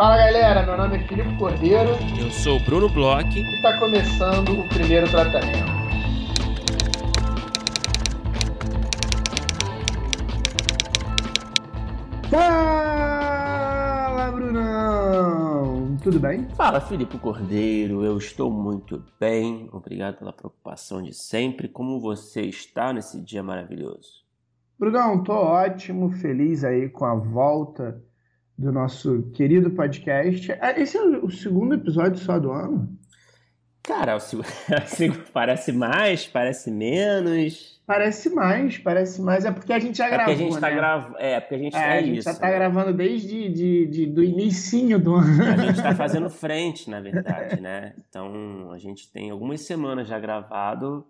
Fala galera, meu nome é Filipe Cordeiro. Eu sou o Bruno Bloch. E está começando o primeiro tratamento. Fala, Brunão! Tudo bem? Fala, Filipe Cordeiro. Eu estou muito bem. Obrigado pela preocupação de sempre. Como você está nesse dia maravilhoso? Brunão, tô ótimo, feliz aí com a volta do nosso querido podcast. Ah, esse é o segundo episódio só do ano? Cara, parece mais, parece menos. Parece mais, parece mais. É porque a gente já é gravou, porque a gente tá né? Tá É, porque a gente é, é a gente isso, já tá né? gravando desde de, de, do início do ano. A gente tá fazendo frente, na verdade, né? Então, a gente tem algumas semanas já gravado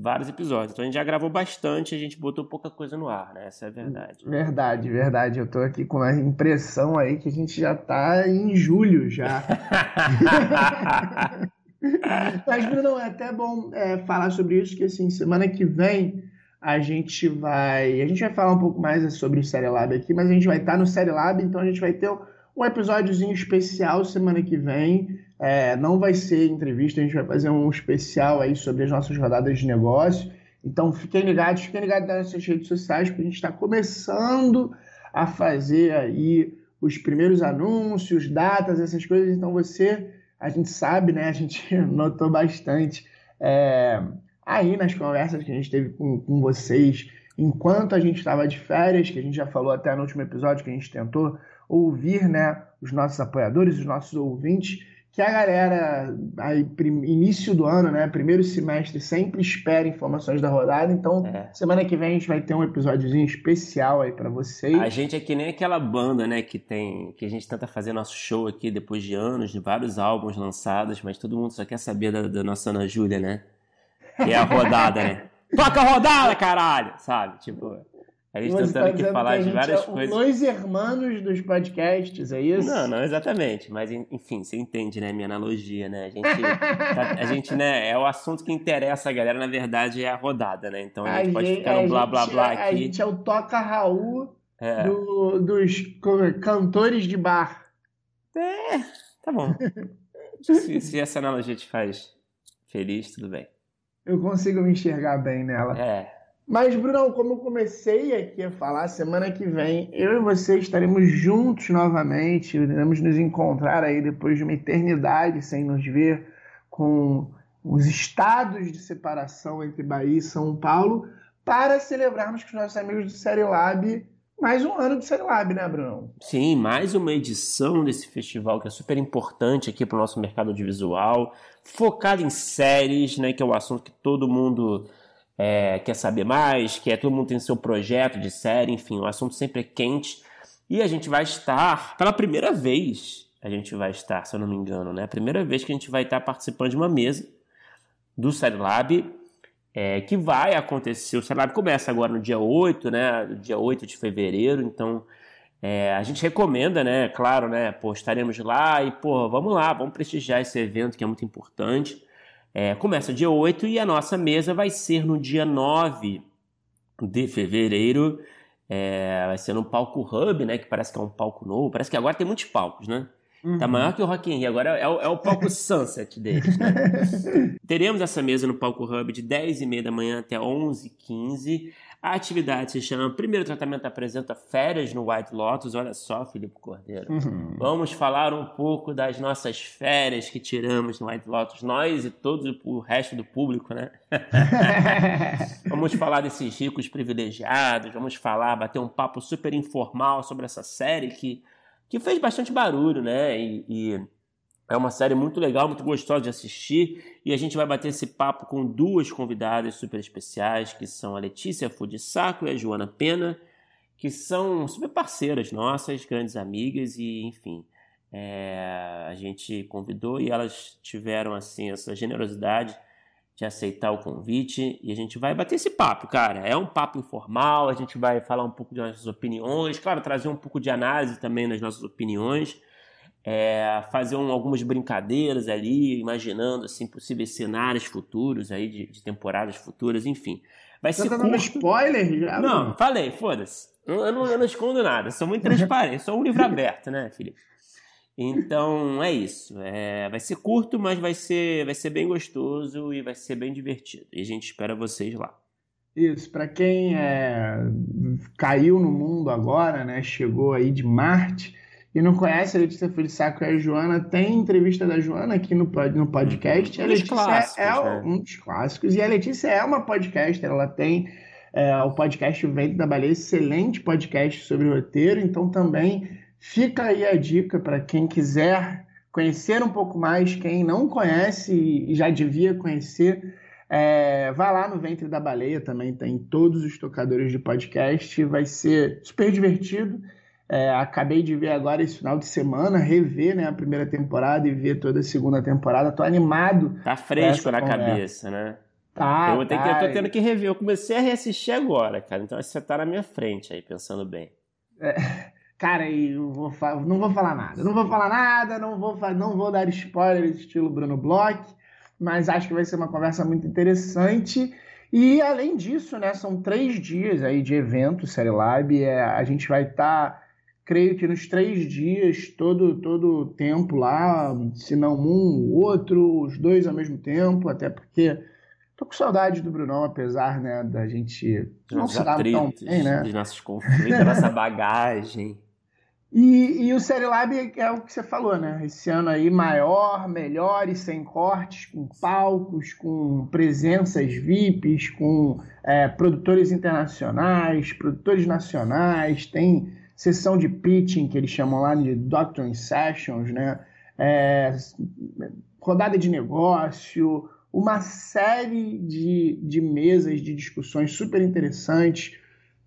vários episódios. Então a gente já gravou bastante, a gente botou pouca coisa no ar, né? Essa é a verdade. Verdade, verdade. Eu tô aqui com a impressão aí que a gente já tá em julho já. Mas, Bruno, é até bom é, falar sobre isso, que assim, semana que vem a gente vai. A gente vai falar um pouco mais sobre o Série Lab aqui, mas a gente vai estar no Série Lab, então a gente vai ter um episódiozinho especial semana que vem. É, não vai ser entrevista, a gente vai fazer um especial aí sobre as nossas rodadas de negócio. Então fiquem ligados, fiquem ligados nas nossas redes sociais, porque a gente está começando a fazer aí os primeiros anúncios, datas, essas coisas. Então você, a gente sabe, né? A gente notou bastante é, aí nas conversas que a gente teve com, com vocês, enquanto a gente estava de férias, que a gente já falou até no último episódio que a gente tentou ouvir, né? Os nossos apoiadores, os nossos ouvintes que a galera, aí, início do ano, né, primeiro semestre, sempre espera informações da rodada. Então, é. semana que vem a gente vai ter um episódiozinho especial aí para vocês. A gente é que nem aquela banda, né, que tem, que a gente tenta fazer nosso show aqui depois de anos, de vários álbuns lançados, mas todo mundo só quer saber da, da nossa Ana Júlia, né? Que é a rodada, né? Toca a rodada, caralho! Sabe? Tipo. A gente Você tentando tá aqui falar de várias é coisas. Dois hermanos dos podcasts, é isso? Não, não exatamente. Mas, enfim, você entende, né? Minha analogia, né? A gente, tá, a gente, né? É o assunto que interessa a galera, na verdade, é a rodada, né? Então a, a gente pode ficar no blá blá blá é, aqui. A gente é o Toca Raul é. do, dos cantores de bar. É, tá bom. se, se essa analogia te faz feliz, tudo bem. Eu consigo me enxergar bem nela. É. Mas, Brunão, como eu comecei aqui a falar, semana que vem eu e você estaremos juntos novamente, iremos nos encontrar aí depois de uma eternidade sem nos ver, com os estados de separação entre Bahia e São Paulo, para celebrarmos com os nossos amigos do Série Lab mais um ano de Série Lab, né, Brunão? Sim, mais uma edição desse festival que é super importante aqui para o nosso mercado audiovisual, focado em séries, né, que é o assunto que todo mundo é, quer saber mais, quer todo mundo tem seu projeto de série, enfim, o assunto sempre é quente. E a gente vai estar, pela primeira vez, a gente vai estar, se eu não me engano, né? A primeira vez que a gente vai estar participando de uma mesa do Série Lab, é, que vai acontecer. O Série Lab começa agora no dia 8, né? Dia 8 de fevereiro, então é, a gente recomenda, né? Claro, né? Pô, estaremos lá e, pô, vamos lá, vamos prestigiar esse evento que é muito importante. É, começa dia 8 e a nossa mesa vai ser no dia 9 de fevereiro. É, vai ser no palco Hub, né? Que parece que é um palco novo. Parece que agora tem muitos palcos, né? Uhum. Tá maior que o Rock in Rio. Agora é o, é o palco Sunset deles, né? Teremos essa mesa no palco Hub de 10h30 da manhã até 11h15. A atividade se chama Primeiro Tratamento apresenta férias no White Lotus. Olha só, Felipe Cordeiro. Uhum. Vamos falar um pouco das nossas férias que tiramos no White Lotus, nós e todo o resto do público, né? vamos falar desses ricos privilegiados, vamos falar, bater um papo super informal sobre essa série que, que fez bastante barulho, né? e, e é uma série muito legal, muito gostosa de assistir. E a gente vai bater esse papo com duas convidadas super especiais, que são a Letícia Fudisaco e a Joana Pena, que são super parceiras nossas, grandes amigas e, enfim, é, a gente convidou e elas tiveram, assim, essa generosidade de aceitar o convite. E a gente vai bater esse papo, cara. É um papo informal, a gente vai falar um pouco das nossas opiniões, claro, trazer um pouco de análise também nas nossas opiniões, é, fazer um, algumas brincadeiras ali, imaginando assim possíveis cenários futuros aí de, de temporadas futuras, enfim. Vai Você ser tá dando spoiler já? Não, falei, foda-se. Eu, eu, não, eu não escondo nada, sou muito transparente, sou um livro aberto, né, Felipe? Então é isso. É, vai ser curto, mas vai ser, vai ser bem gostoso e vai ser bem divertido. E a gente espera vocês lá. Isso, para quem é, caiu no mundo agora, né? Chegou aí de Marte e não conhece a Letícia Felissaco e a Joana, tem entrevista da Joana aqui no, no podcast. Um a Letícia clássicos, é né? um dos clássicos. E a Letícia é uma podcaster, ela tem é, o podcast Vento da Baleia, excelente podcast sobre roteiro, então também fica aí a dica para quem quiser conhecer um pouco mais, quem não conhece e já devia conhecer. É, vai lá no Ventre da Baleia, também tem todos os tocadores de podcast, vai ser super divertido. É, acabei de ver agora esse final de semana, rever né, a primeira temporada e ver toda a segunda temporada. Tô animado. Tá fresco na conversa. cabeça, né? Tá, eu, vou ter que, tá. eu tô tendo que rever. Eu comecei a reassistir agora, cara. Então você tá na minha frente aí, pensando bem. Cara, e eu vou não vou falar nada. Não vou falar nada, não vou, não vou dar spoilers estilo Bruno Bloch, mas acho que vai ser uma conversa muito interessante. E além disso, né, são três dias aí de evento, Série Lab. É, a gente vai estar, creio que nos três dias, todo todo tempo lá, se não um, o outro, os dois ao mesmo tempo, até porque tô com saudade do Brunão, apesar né, da gente não se dar tão bem, né? dos nossos conflitos, da nossa bagagem. E, e o Série Lab é o que você falou, né? Esse ano aí maior, melhor e sem cortes, com palcos, com presenças VIPs, com é, produtores internacionais, produtores nacionais, tem sessão de pitching que eles chamam lá de Doctoring Sessions, né? É, rodada de negócio, uma série de, de mesas de discussões super interessantes.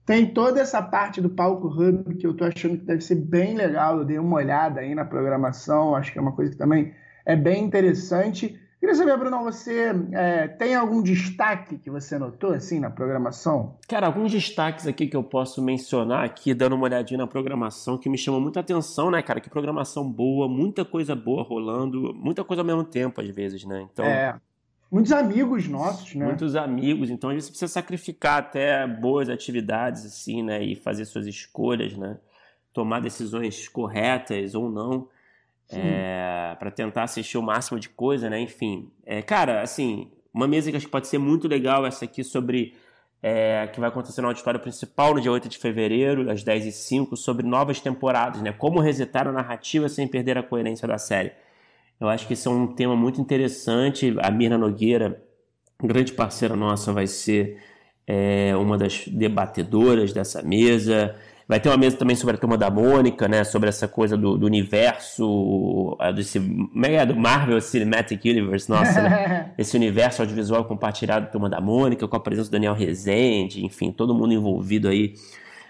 Tem toda essa parte do palco hub que eu tô achando que deve ser bem legal. Eu dei uma olhada aí na programação, acho que é uma coisa que também é bem interessante. Queria saber, Bruno, você é, tem algum destaque que você notou assim na programação? Cara, alguns destaques aqui que eu posso mencionar aqui, dando uma olhadinha na programação, que me chamam muita atenção, né, cara? Que programação boa, muita coisa boa rolando, muita coisa ao mesmo tempo, às vezes, né? Então, É, muitos amigos nossos, né? muitos amigos, então a gente precisa sacrificar até boas atividades, assim, né? E fazer suas escolhas, né? Tomar decisões corretas ou não. É, para tentar assistir o máximo de coisa, né? Enfim, é, cara, assim, uma mesa que acho que pode ser muito legal essa aqui sobre é, que vai acontecer no auditório principal no dia 8 de fevereiro, às 10h05, sobre novas temporadas, né? Como resetar a narrativa sem perder a coerência da série. Eu acho que esse é um tema muito interessante. A Mirna Nogueira, grande parceira nossa, vai ser é, uma das debatedoras dessa mesa. Vai ter uma mesa também sobre a turma da Mônica, né? Sobre essa coisa do, do universo, é, desse, é, do Marvel Cinematic Universe, nossa, né? Esse universo audiovisual compartilhado da turma da Mônica, com a presença do Daniel Rezende, enfim, todo mundo envolvido aí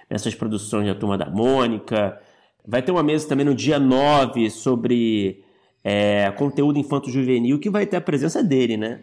nessas produções da turma da Mônica. Vai ter uma mesa também no dia 9 sobre é, conteúdo infanto-juvenil, que vai ter a presença dele, né?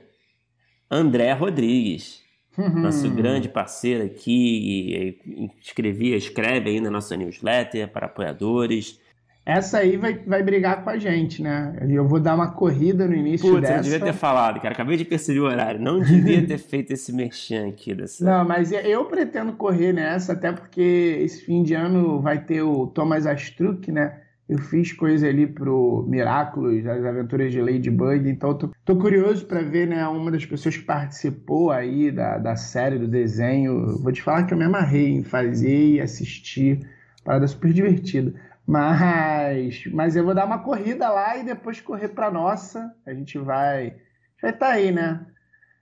André Rodrigues nosso grande parceiro aqui, e escrevia, escreve aí na nossa newsletter para apoiadores. Essa aí vai, vai brigar com a gente, né? Eu vou dar uma corrida no início Putz, dessa. eu devia ter falado, cara. Acabei de perceber o horário. Não devia ter feito esse merchan aqui dessa. Não, mas eu pretendo correr nessa, até porque esse fim de ano vai ter o Thomas Astruc, né? Eu fiz coisa ali pro Miraculous, as aventuras de Ladybug, então tô, tô curioso para ver, né, uma das pessoas que participou aí da, da série, do desenho. Vou te falar que eu me amarrei em fazer e assistir, parada super divertida. Mas, mas eu vou dar uma corrida lá e depois correr para nossa. A gente vai, vai estar tá aí, né?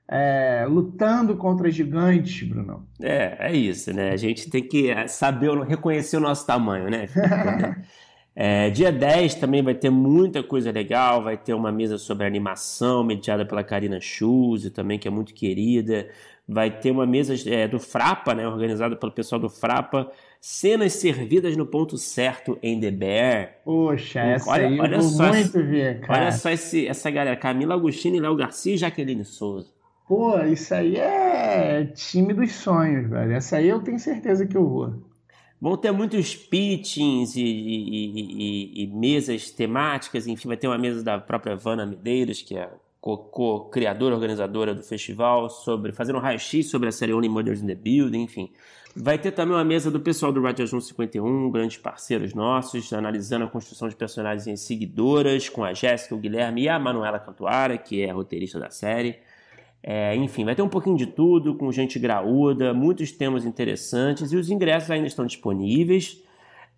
É, lutando contra gigantes, Bruno. É, é isso, né? A gente tem que saber, reconhecer o nosso tamanho, né? É, dia 10 também vai ter muita coisa legal, vai ter uma mesa sobre animação mediada pela Karina Schulze também, que é muito querida. Vai ter uma mesa é, do Frapa, né, organizada pelo pessoal do Frapa, cenas servidas no ponto certo em The Bear. Poxa, essa olha, aí olha só muito ver, cara. Olha só esse, essa galera, Camila Agostini, Léo Garcia e Jaqueline Souza. Pô, isso aí é time dos sonhos, velho. Essa aí eu tenho certeza que eu vou. Vão ter muitos pitchings e, e, e, e, mesas temáticas, enfim, vai ter uma mesa da própria Vana Medeiros, que é co-criadora, organizadora do festival, sobre fazer um raio-x sobre a série Only Mothers in the Building, enfim. Vai ter também uma mesa do pessoal do Radio Ajun 51, grandes parceiros nossos, analisando a construção de personagens seguidoras, com a Jéssica, o Guilherme e a Manuela Cantuara, que é roteirista da série. É, enfim, vai ter um pouquinho de tudo, com gente graúda, muitos temas interessantes e os ingressos ainda estão disponíveis.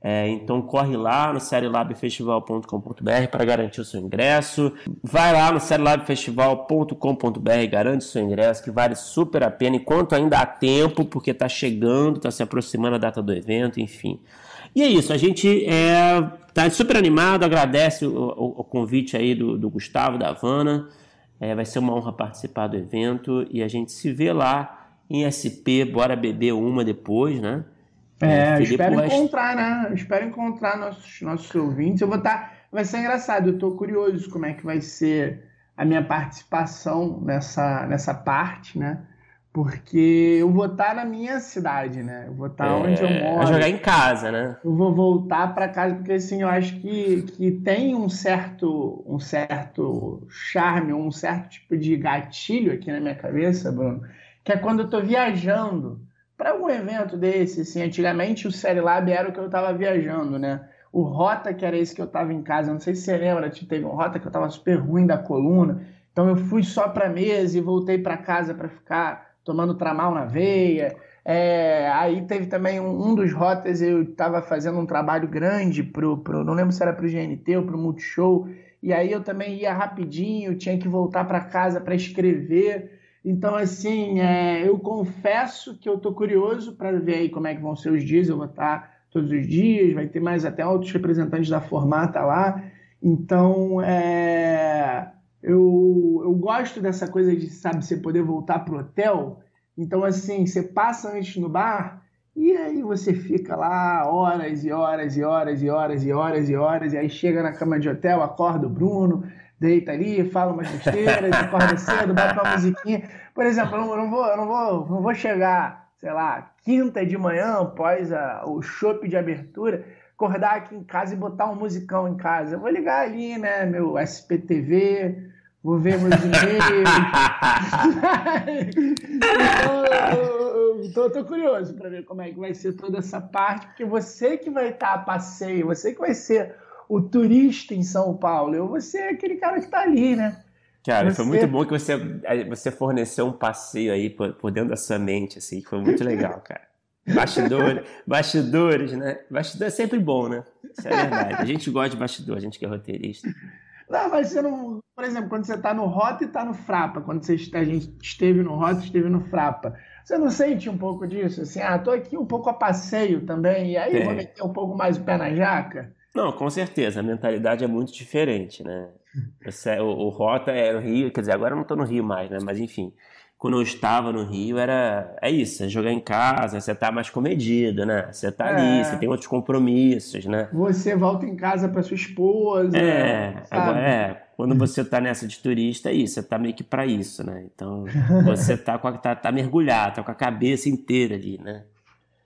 É, então corre lá no serielabfestival.com.br para garantir o seu ingresso. Vai lá no serielabfestival.com.br, garante o seu ingresso, que vale super a pena enquanto ainda há tempo, porque está chegando, está se aproximando a data do evento, enfim. E é isso, a gente está é, super animado, agradece o, o, o, convite aí do, do Gustavo, da Havana. É, vai ser uma honra participar do evento e a gente se vê lá em SP, bora beber uma depois, né? É, espero encontrar, né? espero encontrar nossos, nossos ouvintes. Eu vou estar. Tá, vai ser engraçado, eu estou curioso como é que vai ser a minha participação nessa, nessa parte, né? Porque eu vou estar na minha cidade, né? Eu vou estar é, onde eu moro. Vai jogar em casa, né? Eu vou voltar para casa, porque assim, eu acho que, que tem um certo, um certo charme, um certo tipo de gatilho aqui na minha cabeça, Bruno, que é quando eu estou viajando para um evento desse, assim, antigamente o Série Lab era o que eu estava viajando, né? O Rota, que era esse que eu estava em casa, não sei se você lembra, teve um Rota que eu estava super ruim da coluna, então eu fui só para mesa e voltei para casa para ficar tomando tramal na veia. É, aí teve também um, um, dos rotas, eu estava fazendo um trabalho grande pro, pro não lembro se era pro GNT ou pro Multishow, e aí eu também ia rapidinho, tinha que voltar para casa para escrever. Então, assim, é, eu confesso que eu estou curioso para ver aí como é que vão ser os dias. Eu vou estar todos os dias, vai ter mais até outros representantes da Formata lá. Então, é, eu, eu gosto dessa coisa de, sabe, você poder voltar pro hotel. Então, assim, você passa antes no bar e aí você fica lá horas e horas e horas e horas e horas e horas, e aí chega na cama de hotel, acorda o Bruno, deita ali, fala umas besteiras, acorda cedo, bota uma musiquinha. Por exemplo, eu não vou, eu não vou, não vou chegar, sei lá, quinta de manhã, após a, o chopp de abertura, acordar aqui em casa e botar um musicão em casa. Eu vou ligar ali, né, meu SPTV, vou ver meus e-mails. então, eu, tô, curioso para ver como é que vai ser toda essa parte, porque você que vai estar a passeio, você que vai ser o turista em São Paulo. Eu vou ser aquele cara que está ali, né? Cara, você... foi muito bom que você, você forneceu um passeio aí por, por dentro da sua mente, assim, foi muito legal, cara. Bastidores, bastidores, né? Bastidor é sempre bom, né? Isso é verdade. A gente gosta de bastidor, a gente que é roteirista. Não, mas você não. Por exemplo, quando você está no Rota e está no Frapa, quando você, a gente esteve no Rota e esteve no Frapa, você não sente um pouco disso? Assim, ah, tô aqui um pouco a passeio também, e aí é. vou meter um pouco mais o pé na jaca? Não, com certeza, a mentalidade é muito diferente, né? O, o Rota é no Rio, quer dizer, agora eu não estou no Rio mais, né? Mas enfim, quando eu estava no Rio era é isso, é jogar em casa, você tá mais comedido, né? Você tá é. ali, você tem outros compromissos, né? Você volta em casa para sua esposa. É, agora, é, quando você tá nessa de turista, é isso, você tá meio que para isso, né? Então, você tá, com a, tá, tá mergulhado, tá com a cabeça inteira ali, né?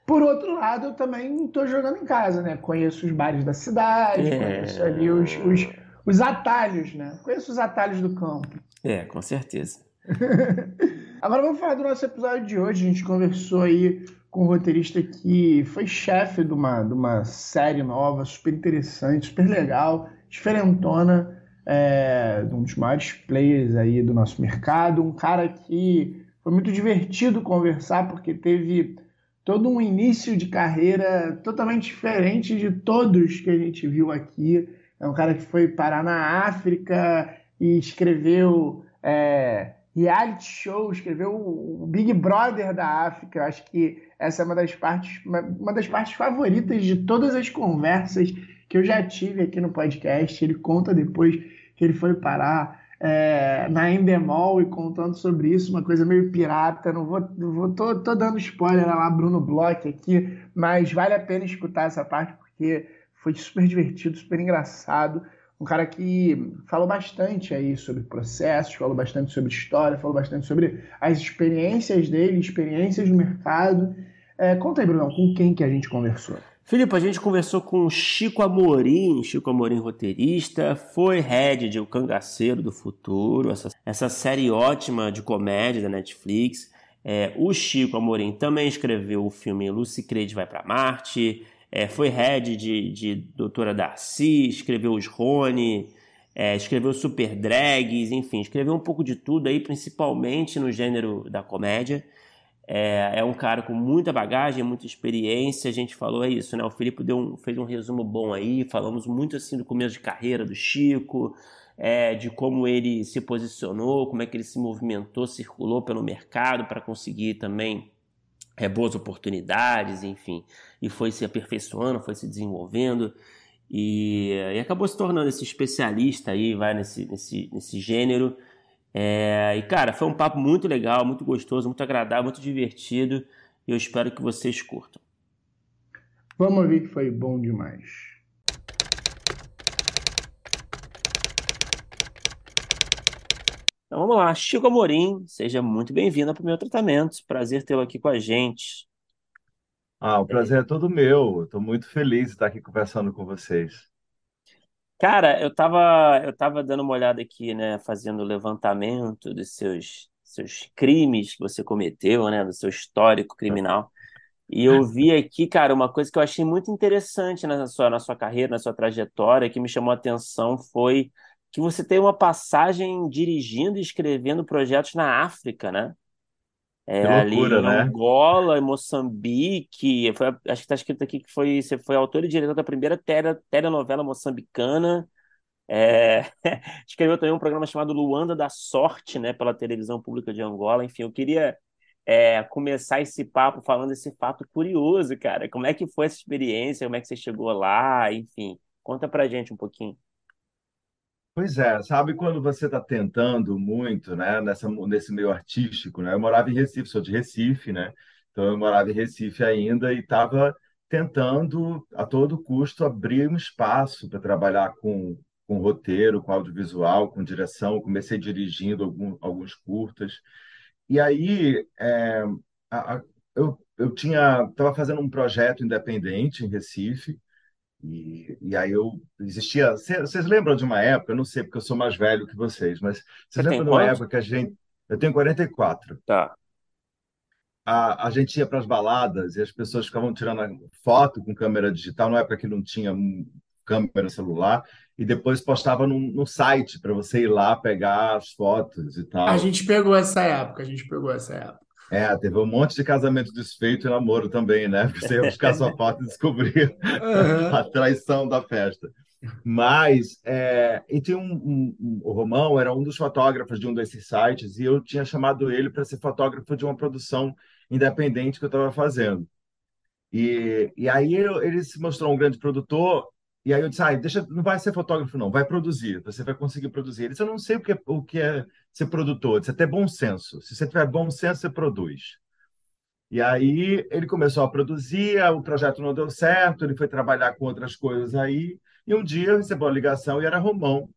Por outro lado, eu também estou jogando em casa, né? Conheço os bares da cidade, é... conheço ali os, os, os atalhos, né? Conheço os atalhos do campo. É, com certeza. Agora vamos falar do nosso episódio de hoje. A gente conversou aí com um roteirista que foi chefe de uma, de uma série nova, super interessante, super legal, diferentona, é, um dos maiores players aí do nosso mercado. Um cara que foi muito divertido conversar, porque teve todo um início de carreira totalmente diferente de todos que a gente viu aqui. É um cara que foi parar na África e escreveu é, reality show, escreveu o Big Brother da África. Eu acho que essa é uma das partes, uma das partes favoritas de todas as conversas que eu já tive aqui no podcast. Ele conta depois que ele foi parar é, na Endemol e contando sobre isso, uma coisa meio pirata. Não vou, não vou tô, tô dando spoiler lá, Bruno Bloch aqui, mas vale a pena escutar essa parte porque foi super divertido, super engraçado. Um cara que falou bastante aí sobre processos, falou bastante sobre história, falou bastante sobre as experiências dele, experiências no mercado. É, conta aí, Bruno, com quem que a gente conversou? Filipe, a gente conversou com o Chico Amorim, Chico Amorim roteirista, foi head de O Cangaceiro do Futuro, essa, essa série ótima de comédia da Netflix. É, o Chico Amorim também escreveu o filme Lucy Creed Vai para Marte, é, foi head de, de Doutora Darcy, escreveu Os Rony, é, escreveu Super Drags, enfim, escreveu um pouco de tudo aí, principalmente no gênero da comédia. É, é, um cara com muita bagagem, muita experiência. A gente falou é isso, né? O Felipe deu um, fez um resumo bom aí. Falamos muito assim do começo de carreira do Chico, é, de como ele se posicionou, como é que ele se movimentou, circulou pelo mercado para conseguir também é, boas oportunidades, enfim, e foi se aperfeiçoando, foi se desenvolvendo. E, e acabou se tornando esse especialista aí, vai nesse, nesse, nesse gênero. É, e cara, foi um papo muito legal, muito gostoso, muito agradável, muito divertido. E eu espero que vocês curtam. Vamos ver que foi bom demais. Então vamos lá, Chico Amorim, seja muito bem-vindo ao meu tratamento. Prazer tê-lo aqui com a gente. Ah, o prazer é todo meu. Estou muito feliz de estar aqui conversando com vocês. Cara, eu tava, eu tava dando uma olhada aqui, né, fazendo o levantamento dos seus, seus crimes que você cometeu, né, do seu histórico criminal. E eu vi aqui, cara, uma coisa que eu achei muito interessante na sua, na sua carreira, na sua trajetória, que me chamou a atenção foi que você tem uma passagem dirigindo e escrevendo projetos na África, né? É, Que ali loucura, em né? Angola, Moçambique. Foi, acho que está escrito aqui que foi, você foi autor e diretor da primeira tele, telenovela moçambicana. É, escreveu também um programa chamado Luanda da Sorte, né, pela televisão pública de Angola. Enfim, eu queria é, começar esse papo falando esse fato curioso, cara. Como é que foi essa experiência? Como é que você chegou lá? Enfim, conta pra gente um pouquinho. Pois é, sabe quando você está tentando muito, né, nessa, nesse meio artístico, né? Eu morava em Recife, sou de Recife, né? Então eu morava em Recife ainda e estava tentando a todo custo abrir um espaço para trabalhar com, com roteiro, com audiovisual, com direção. Comecei dirigindo algum, alguns curtas. E aí é, a- a- eu, eu tinha estava fazendo um projeto independente em Recife. E, e aí eu existia. cê- Vocês lembram de uma época? Eu não sei porque eu sou mais velho que vocês, mas Você vocês lembram de uma quanto? época que a gente. Eu tenho 44. Tá. A, a gente ia para as baladas e as pessoas ficavam tirando a foto com câmera digital, na época que não tinha câmera celular, e depois postava no, no site para você ir lá pegar as fotos e A tal. gente pegou essa época, a gente pegou essa época. É, teve um monte de casamento desfeito e namoro também, né? Porque você ia buscar sua foto e descobrir Aham. a traição da festa. Mas, é, e tinha um, um- o Romão era um dos fotógrafos de um desses sites e eu tinha chamado ele para ser fotógrafo de uma produção independente que eu estava fazendo. E, e aí eu- ele se mostrou um grande produtor e aí eu disse, ah, deixa, não vai ser fotógrafo não, vai produzir, você vai conseguir produzir. Ele disse, eu não sei o que é, o que é ser produtor, disse, é ter bom senso. Se você tiver bom senso, você produz. E aí ele começou a produzir, o projeto não deu certo, ele foi trabalhar com outras coisas aí, e um dia recebeu uma ligação e era Romão,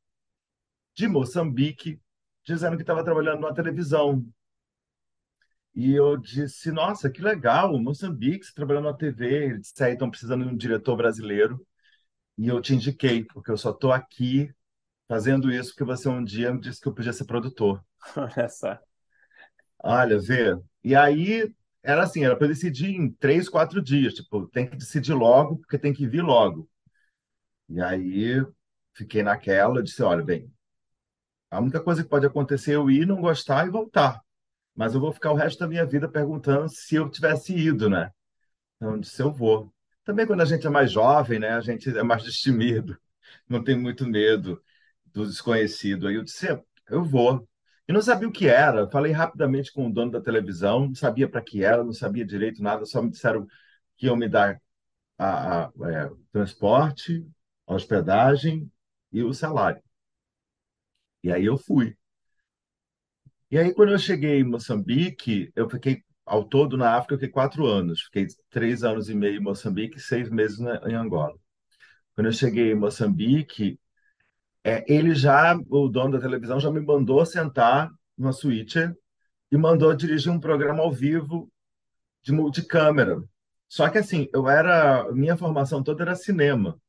de Moçambique, dizendo que estava trabalhando numa televisão. E eu disse, nossa, que legal, Moçambique, você trabalhando na TV. Ele disse, aí estão precisando de um diretor brasileiro. E eu te indiquei, porque eu só estou aqui fazendo isso porque você um dia me disse que eu podia ser produtor. Olha só. Olha, vê. E aí era assim, era para decidir em três, quatro dias. Tipo, tem que decidir logo, porque tem que vir logo. E aí fiquei naquela, disse, olha, bem, a única coisa que pode acontecer é eu ir, não gostar e voltar. Mas eu vou ficar o resto da minha vida perguntando se eu tivesse ido, né? Então, disse, eu vou. Também quando a gente é mais jovem, né? A gente é mais destemido, não tem muito medo do desconhecido. Aí eu disse, eu vou. E não sabia o que era. Falei rapidamente com o dono da televisão, não sabia para que era, não sabia direito nada, só me disseram que iam me dar a, a- é, transporte, hospedagem e o salário. E aí eu fui. E aí, quando eu cheguei em Moçambique, eu fiquei, ao todo na África, eu fiquei quatro anos. Fiquei três anos e meio em Moçambique seis meses na- em Angola. Quando eu cheguei em Moçambique, é, ele já, o dono da televisão, já me mandou sentar numa suíte e mandou dirigir um programa ao vivo de multicâmera Só que assim, eu era, minha formação toda era cinema.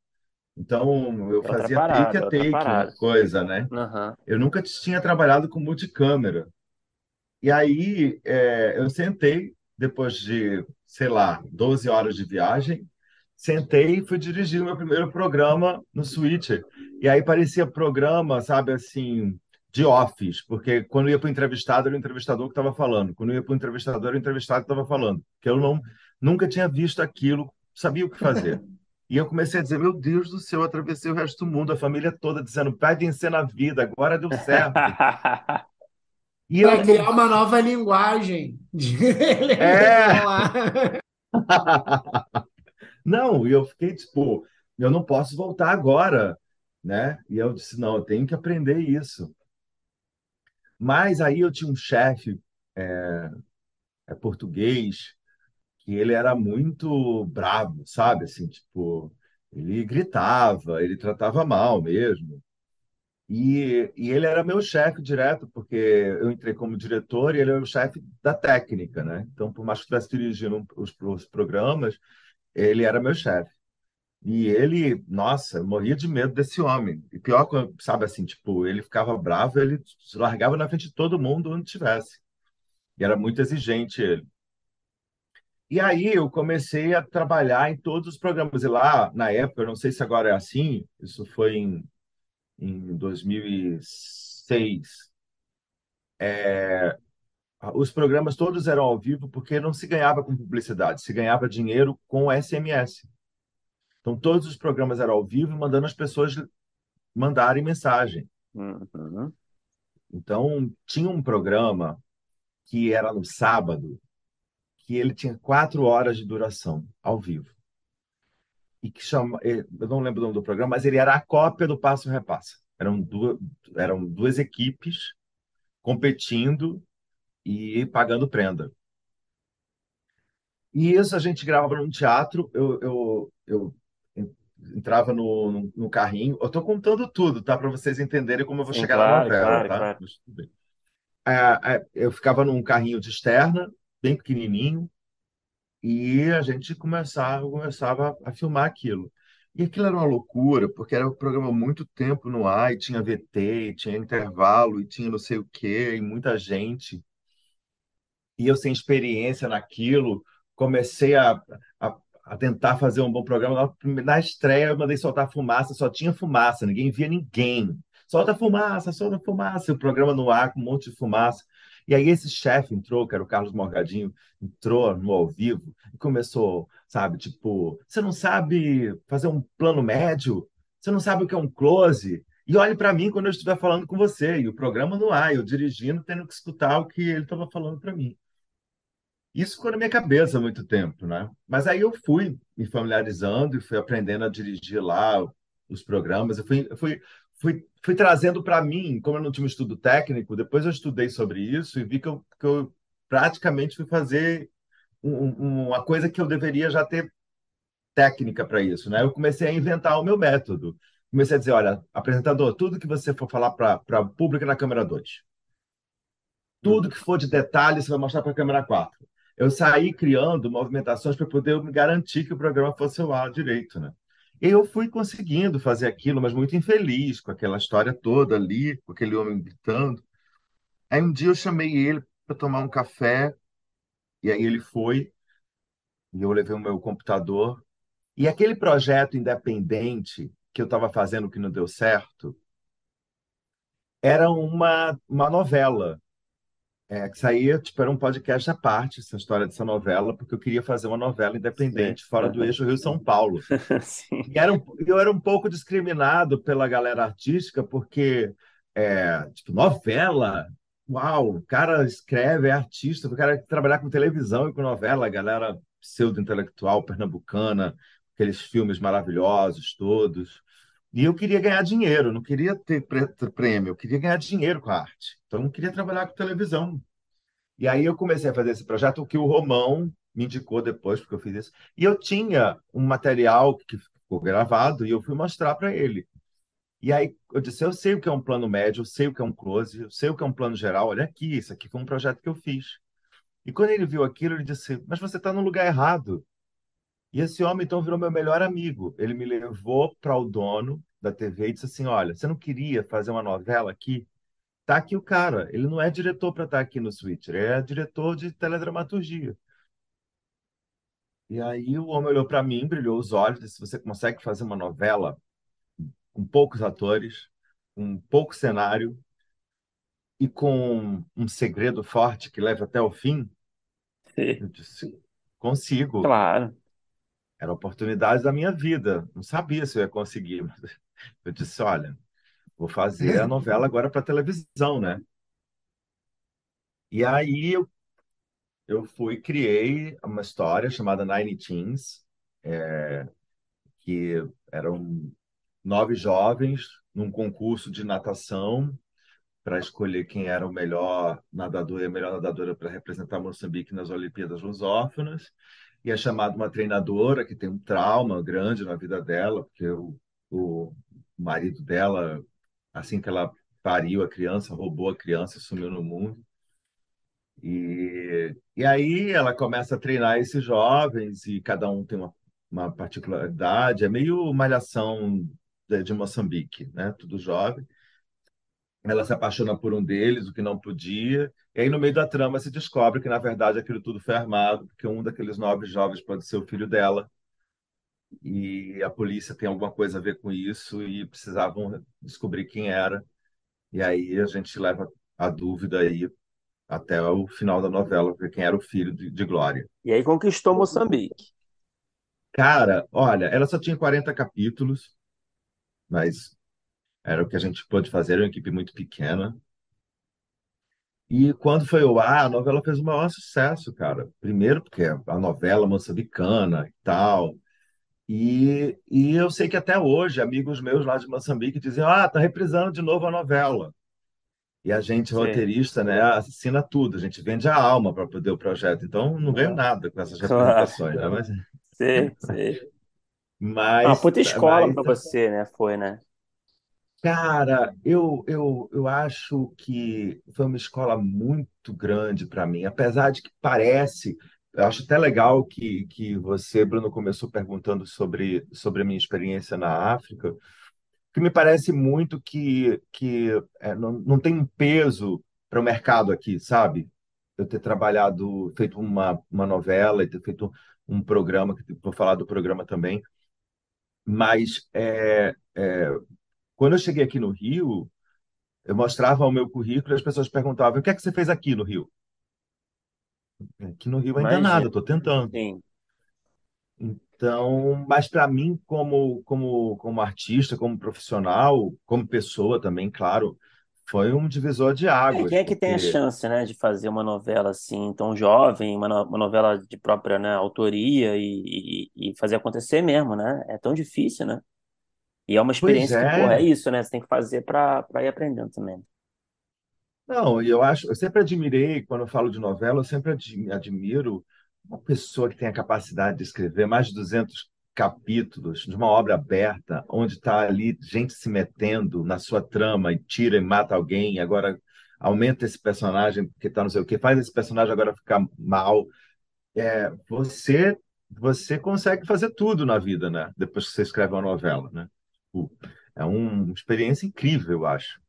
Então, eu Outra fazia take parada, a outra take, parada. coisa, né? Aham. Eu nunca tinha trabalhado com multicâmera. E aí, é, eu sentei, depois de, sei lá, 12 horas de viagem, sentei e fui dirigir o meu primeiro programa no Switcher. E aí parecia programa, sabe, assim, de office, porque quando ia para o entrevistado, era o entrevistador que estava falando. Quando ia para o entrevistador, era o entrevistado que estava falando. Porque eu não, nunca tinha visto aquilo, sabia o que fazer. E eu comecei a dizer, meu Deus do céu, atravessei o resto do mundo, a família toda dizendo, vai vencer na vida, agora deu certo. E eu criar uma nova linguagem de É. Não, e eu fiquei tipo, eu não posso voltar agora, né? E eu disse, não, eu tenho que aprender isso. Mas aí eu tinha um chefe é, é português que ele era muito bravo, sabe? Assim, tipo, ele gritava, ele tratava mal mesmo. E, e ele era meu chefe direto, porque eu entrei como diretor e ele era o chefe da técnica, né? Então, por mais que estivesse dirigindo os, os programas, ele era meu chefe. E ele, nossa, morria de medo desse homem. E pior, sabe assim, tipo, ele ficava bravo, ele se largava na frente de todo mundo onde tivesse. E era muito exigente ele. E aí eu comecei a trabalhar em todos os programas. E lá, na época, eu não sei se agora é assim, isso foi em, em 2006. Os programas todos eram ao vivo porque não se ganhava com publicidade, se ganhava dinheiro com SMS. Então todos os programas eram ao vivo, mandando as pessoas mandarem mensagem. Uhum. Então tinha um programa que era no sábado, que ele tinha quatro horas de duração ao vivo. E que chama, eh, eu não lembro o nome do programa, mas ele era a cópia do Passo Repassa. Eram duas, eram duas equipes competindo e pagando prenda. E isso a gente gravava num teatro, eu, eu, eu entrava no, no, no carrinho. Eu estou contando tudo, tá? Para vocês entenderem como eu vou Sim, chegar na claro, novela, claro, tá? claro. Mas tudo bem. É, é, eu ficava num carrinho de externa, bem pequenininho, e a gente começava, começava a filmar aquilo. E aquilo era uma loucura, porque era um programa muito tempo no ar, e tinha VT, e tinha intervalo, e tinha não sei o quê, e muita gente. E eu, sem experiência naquilo, comecei a, a, a tentar fazer um bom programa. Na, estreia, eu mandei soltar fumaça, só tinha fumaça, ninguém via ninguém. Solta fumaça, solta fumaça. O programa no ar com um monte de fumaça. E aí esse chefe entrou, que era o Carlos Morgadinho, entrou no ao vivo e começou, sabe, tipo, você não sabe fazer um plano médio? Você não sabe o que é um close? E olhe para mim quando eu estiver falando com você. E o programa no ar, eu dirigindo, tendo que escutar o que ele estava falando para mim. Isso ficou na minha cabeça há muito tempo, né? Mas aí eu fui me familiarizando e fui aprendendo a dirigir lá os programas. Eu fui, eu fui, fui, fui trazendo para mim, como eu não tinha um estudo técnico, depois eu estudei sobre isso e vi que eu, que eu praticamente fui fazer um- um- uma coisa que eu deveria já ter técnica para isso, né? Eu comecei a inventar o meu método. Comecei a dizer, olha, apresentador, tudo que você for falar para o público é na câmera 2. Tudo que for de detalhe, você vai mostrar para a câmera 4. Eu saí criando movimentações para poder me garantir que o programa fosse ao ar direito, né? Eu fui conseguindo fazer aquilo, mas muito infeliz com aquela história toda ali, com aquele homem gritando. Aí um dia eu chamei ele para tomar um café, e aí ele foi, e eu levei o meu computador. E aquele projeto independente que eu estava fazendo que não deu certo era uma, uma novela. É, que saía, tipo, era um podcast à parte, essa história dessa novela, porque eu queria fazer uma novela independente fora do eixo Rio-São Paulo. Sim. E era um, eu era um pouco discriminado pela galera artística, porque, é, tipo, novela, uau, o cara escreve, é artista, o cara quer trabalhar com televisão e com novela, a galera pseudo-intelectual pernambucana, aqueles filmes maravilhosos todos. E eu queria ganhar dinheiro, não queria ter prêmio, eu queria ganhar dinheiro com a arte. Então, eu não queria trabalhar com televisão. E aí eu comecei a fazer esse projeto, que o Romão me indicou depois, porque eu fiz isso. E eu tinha um material que ficou gravado e eu fui mostrar para ele. E aí eu disse: Eu sei o que é um plano médio, eu sei o que é um close, eu sei o que é um plano geral. Olha aqui, isso aqui foi um projeto que eu fiz. E quando ele viu aquilo, ele disse: Mas você está no lugar errado. E esse homem então virou meu melhor amigo. Ele me levou para o dono da TV e disse assim: Olha, você não queria fazer uma novela aqui? Tá aqui o cara. Ele não é diretor para estar aqui no Switcher, é diretor de teledramaturgia. E aí o homem olhou para mim, brilhou os olhos, disse: Você consegue fazer uma novela com poucos atores, com pouco cenário e com um segredo forte que leve até o fim? Sim. Eu disse: Consigo. Claro. Era a oportunidade da minha vida. Não sabia se eu ia conseguir. Mas eu disse: Olha, vou fazer a novela agora para televisão, né? E aí eu, eu fui criei uma história chamada Nine Teens, é, que eram nove jovens num concurso de natação para escolher quem era o melhor nadador e a melhor nadadora para representar Moçambique nas Olimpíadas Lusófonas. E é chamada uma treinadora que tem um trauma grande na vida dela, porque o, o marido dela, assim que ela pariu a criança, roubou a criança sumiu no mundo. E, e aí ela começa a treinar esses jovens e cada um tem uma, uma particularidade. É meio malhação de, de Moçambique, né? Tudo jovem. Ela se apaixona por um deles, o que não podia. E aí, no meio da trama, se descobre que, na verdade, aquilo tudo foi armado, porque um daqueles nove jovens pode ser o filho dela. E a polícia tem alguma coisa a ver com isso e precisavam descobrir quem era. E aí a gente leva a dúvida aí até o final da novela, ver quem era o filho de, de Glória. E aí conquistou Moçambique. Cara, olha, ela só tinha 40 capítulos, mas era o que a gente pôde fazer, era uma equipe muito pequena. E quando foi ao ar, a novela fez o maior sucesso, cara. Primeiro porque a novela moçambicana e tal. E, e eu sei que até hoje, amigos meus lá de Moçambique dizem, ah, tá reprisando de novo a novela. E a gente, Sim. roteirista, né, assina tudo, a gente vende a alma para poder o projeto. Então, não ganho nada com essas Claro. representações, né? Mas, Sim, sim. mas, Uma puta escola mas pra você, né? Foi, né? Cara, eu, eu, eu acho que foi uma escola muito grande para mim, apesar de que parece. Eu acho até legal que, que você, Bruno, começou perguntando sobre, sobre a minha experiência na África, que me parece muito que, que é, não, não tem um peso para o mercado aqui, sabe? Eu ter trabalhado, feito uma, uma novela e ter feito um programa, que vou falar do programa também, mas é, é, quando eu cheguei aqui no Rio, eu mostrava o meu currículo e as pessoas perguntavam: o que é que você fez aqui no Rio? Aqui no Rio ainda Imagina. nada, estou tentando. Sim. Então, mas para mim, como, como, como artista, como profissional, como pessoa também, claro, foi um divisor de É, águas, quem é que tem a chance, né, de fazer uma novela assim tão jovem, uma, no- uma novela de própria, né, autoria e, e, e fazer acontecer mesmo, né? É tão difícil, né? E é uma experiência que, porra, é é, isso, né? Você tem que fazer pra ir aprendendo também. Não, e eu acho, eu sempre admirei, quando eu falo de novela, eu sempre admi- admiro uma pessoa que tem a capacidade de escrever mais de 200 capítulos de uma obra aberta, onde está ali gente se metendo na sua trama e tira e mata alguém, agora aumenta esse personagem porque tá não sei o quê, faz esse personagem agora ficar mal. É, você você consegue fazer tudo na vida, né? Depois que você escreve uma novela, né? É uma experiência incrível, eu acho.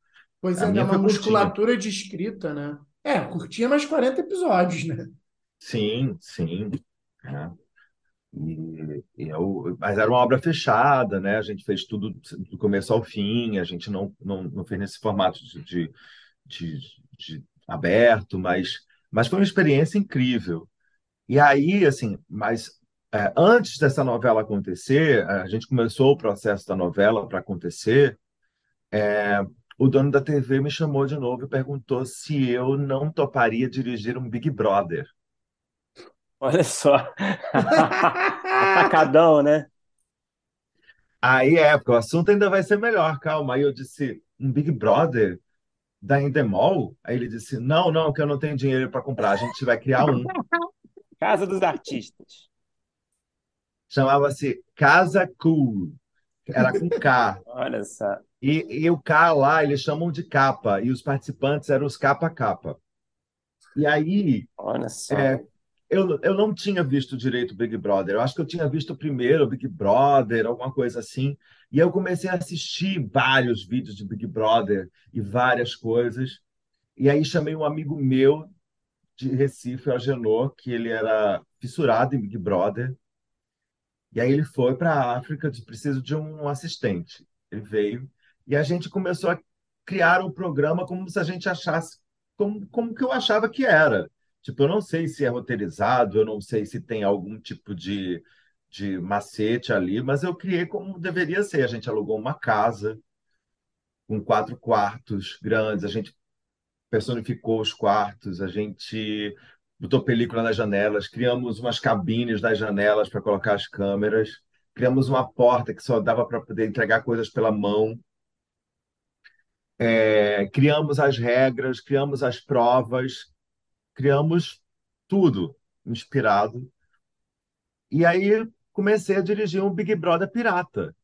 Pois A é, minha uma foi curtinha. musculatura de escrita, né? É, curtinha, mas 40 episódios, né? Sim, sim. É. E, e eu, mas era uma obra fechada, né? A gente fez tudo do começo ao fim, a gente não, não, não fez nesse formato de, de, de, de aberto, mas, mas foi uma experiência incrível. E aí, assim, mas é, antes dessa novela acontecer, a gente começou o processo da novela para acontecer. O dono da TV me chamou de novo e perguntou se eu não toparia dirigir um Big Brother. Olha só. Atacadão, né? Aí é, porque o assunto ainda vai ser melhor, calma. Aí eu disse, um Big Brother da Endemol? Aí ele disse, não, não, que eu não tenho dinheiro para comprar, a gente vai criar um. Casa dos Artistas. Chamava-se Casa Cool, era com K. Olha só. E, e o K lá, eles chamam de capa, e os participantes eram os capa-capa. E aí, Olha só. é, eu, eu não tinha visto direito o Big Brother. Eu acho que eu tinha visto primeiro o Big Brother, alguma coisa assim. E eu comecei a assistir vários vídeos de Big Brother e várias coisas. E aí chamei um amigo meu de Recife, o Agenor, que ele era fissurado em Big Brother. E aí ele foi para a África, de preciso de um assistente. Ele veio e a gente começou a criar um programa como se a gente achasse, como, como que eu achava que era. Tipo, eu não sei se é roteirizado, eu não sei se tem algum tipo de, de macete ali, mas eu criei como deveria ser. A gente alugou uma casa com quatro quartos grandes, a gente personificou os quartos, a gente botou película nas janelas, criamos umas cabines nas janelas para colocar as câmeras, criamos uma porta que só dava para poder entregar coisas pela mão. É, criamos as regras, criamos as provas, criamos tudo inspirado. E aí comecei a dirigir um Big Brother pirata.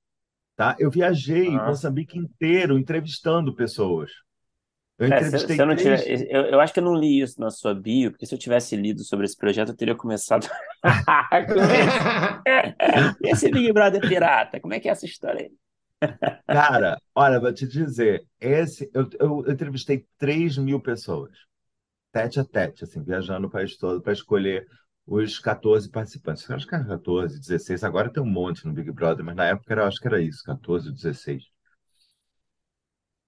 Tá? Eu viajei ah. Moçambique inteiro entrevistando pessoas. Eu é, se, se eu, não tiver, eu, eu, acho que eu não li isso na sua bio, porque se eu tivesse lido sobre esse projeto, eu teria começado. esse Big Brother pirata, como é que é essa história aí? Cara, olha, vou te dizer, esse, eu, eu entrevistei 3 mil pessoas, tete a tete, assim, viajando o país todo para escolher os 14 participantes. Eu acho que era 14, 16, agora tem um monte no Big Brother, mas na época eu acho que era isso, 14, 16.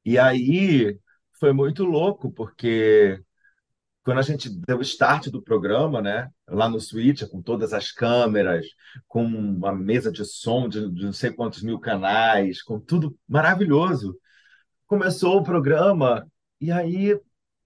E aí foi muito louco, porque quando a gente deu o start do programa, né, lá no Switch, com todas as câmeras, com uma mesa de som de, de não sei quantos mil canais, com tudo maravilhoso, começou o programa e aí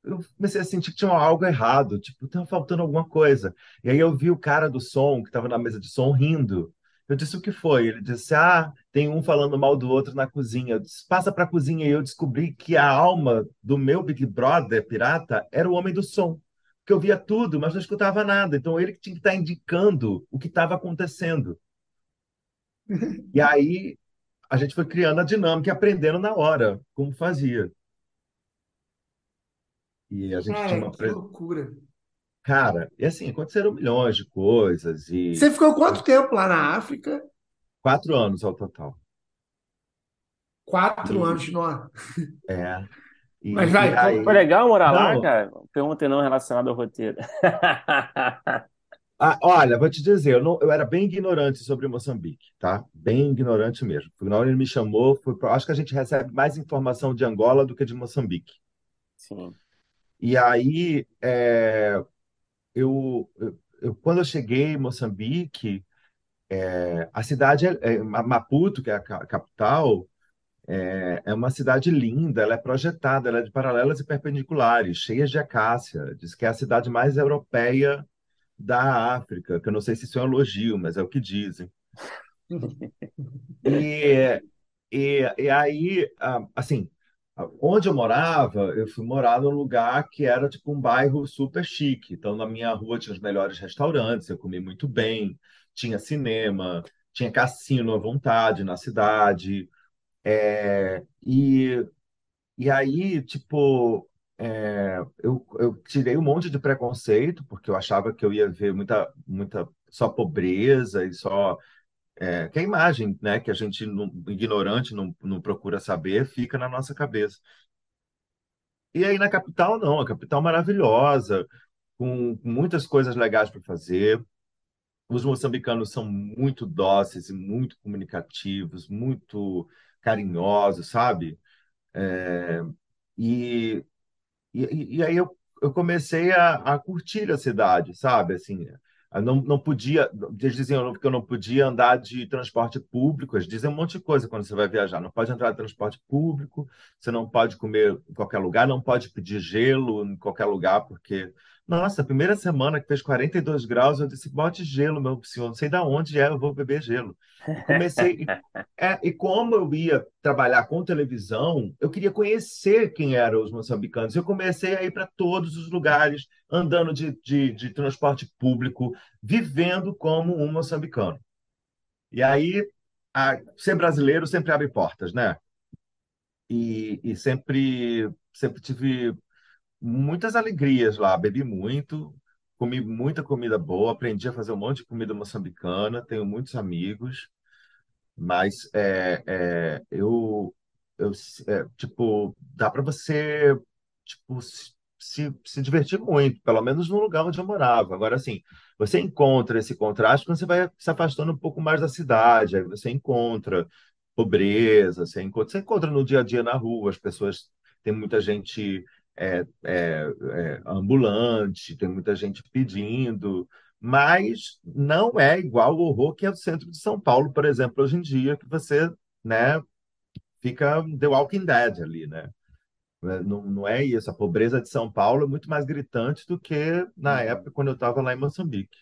eu comecei a sentir que tinha algo errado, tipo, estava faltando alguma coisa. E aí eu vi o cara do som, que estava na mesa de som, rindo. Eu disse o que foi? Ele disse: Ah, tem um falando mal do outro na cozinha. Eu disse, Passa para a cozinha e eu descobri que a alma do meu Big Brother pirata era o homem do som. Que eu via tudo, mas não escutava nada. Então ele que tinha que estar indicando o que estava acontecendo. E aí a gente foi criando a dinâmica e aprendendo na hora como fazia. E a gente Cara, tinha uma. que loucura. Cara, e assim, aconteceram milhões de coisas e Você ficou quanto tempo lá na África? quatro anos ao total. Quatro E anos, não. é, Mas e, vai, e conta. Foi aí, legal morar lá, não, cara? Pergunta não relacionada ao roteiro. ah, olha, vou te dizer, eu, não, eu era bem ignorante sobre Moçambique, tá? Bem ignorante mesmo. Na hora ele me chamou, foi pra- acho que a gente recebe mais informação de Angola do que de Moçambique. Sim. E aí, é, eu, eu, eu- quando eu cheguei em Moçambique, é, a cidade é, é, Maputo, que é a ca- capital, é, é uma cidade linda, ela é projetada, ela é de paralelas e perpendiculares, cheia de acácia. Diz que é a cidade mais europeia da África, que eu não sei se isso é um elogio, mas é o que dizem. E, e, e aí, assim, onde eu morava, eu fui morar num lugar que era tipo um bairro super chique. Então, na minha rua tinha os melhores restaurantes, eu comi muito bem, tinha cinema, tinha cassino à vontade na cidade. É, e, e aí, tipo, é, eu, eu tirei um monte de preconceito, porque eu achava que eu ia ver muita, muita só pobreza e só. É, que a imagem, né, que a gente, não- ignorante, não, não procura saber, fica na nossa cabeça. E aí na capital, não, a capital maravilhosa, com, muitas coisas legais para fazer. Os moçambicanos são muito dóceis e muito comunicativos, muito carinhosos, sabe? É, e, e, e aí eu, eu comecei a, a curtir a cidade, sabe? Assim, não, não podia, eles diziam que eu não podia andar de transporte público, eles dizem um monte de coisa quando você vai viajar. Não pode entrar de transporte público, você não pode comer em qualquer lugar, não pode pedir gelo em qualquer lugar, porque nossa, a primeira semana que fez 42 graus, eu disse, bote gelo, meu senhor, não sei de onde é, eu vou beber gelo. E comecei, e, é, e como eu ia trabalhar com televisão, eu queria conhecer quem eram os moçambicanos. Eu comecei a ir para todos os lugares, andando de, de, de transporte público, vivendo como um moçambicano. E aí, a, ser brasileiro sempre abre portas, né? E, e sempre, sempre tive muitas alegrias lá, bebi muito, comi muita comida boa, aprendi a fazer um monte de comida moçambicana, tenho muitos amigos, mas é, é, eu, eu é, tipo, dá para você tipo, se, se divertir muito, pelo menos no lugar onde eu morava. Agora, assim, você encontra esse contraste quando você vai se afastando um pouco mais da cidade, aí você encontra pobreza, você encontra, você encontra no dia a dia na rua, as pessoas, tem muita gente é, é, é, ambulante, tem muita gente pedindo, mas não é igual o horror que é o centro de São Paulo, por exemplo, hoje em dia, que você, né, fica The Walking Dead ali, né? Né? Não, não é isso. A pobreza de São Paulo é muito mais gritante do que na uhum. época quando eu estava lá em Moçambique.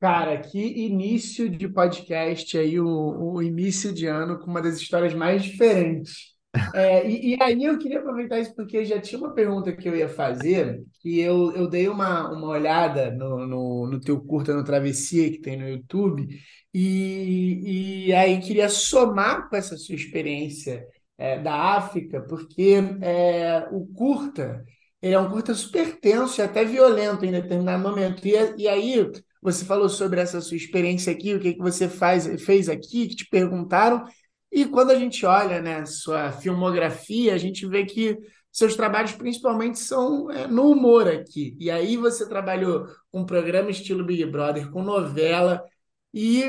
Cara, que início de podcast aí, o, o início de ano com uma das histórias mais diferentes. É, e, e, aí eu queria aproveitar isso porque já tinha uma pergunta que eu ia fazer, que eu, eu dei uma, uma olhada no, no, no teu curta no Travessia que tem no YouTube, e, e aí queria somar com essa sua experiência é, da África, porque é, o curta ele é um curta super tenso e até violento em determinado momento. E, e aí você falou sobre essa sua experiência aqui, o que, que você faz, fez aqui, que te perguntaram. E quando a gente olha né, sua filmografia, a gente vê que seus trabalhos principalmente são é, no humor aqui. E aí você trabalhou com programa estilo Big Brother, com novela, e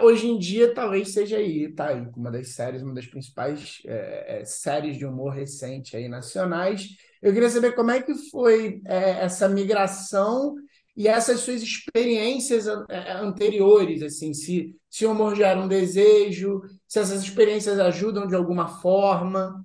hoje em dia talvez seja aí, tá aí, uma das séries, uma das principais é, é, séries de humor recente aí nacionais. Eu queria saber como é que foi é, essa migração e essas suas experiências é, anteriores, assim, se, se o humor já era um desejo, se essas experiências ajudam de alguma forma.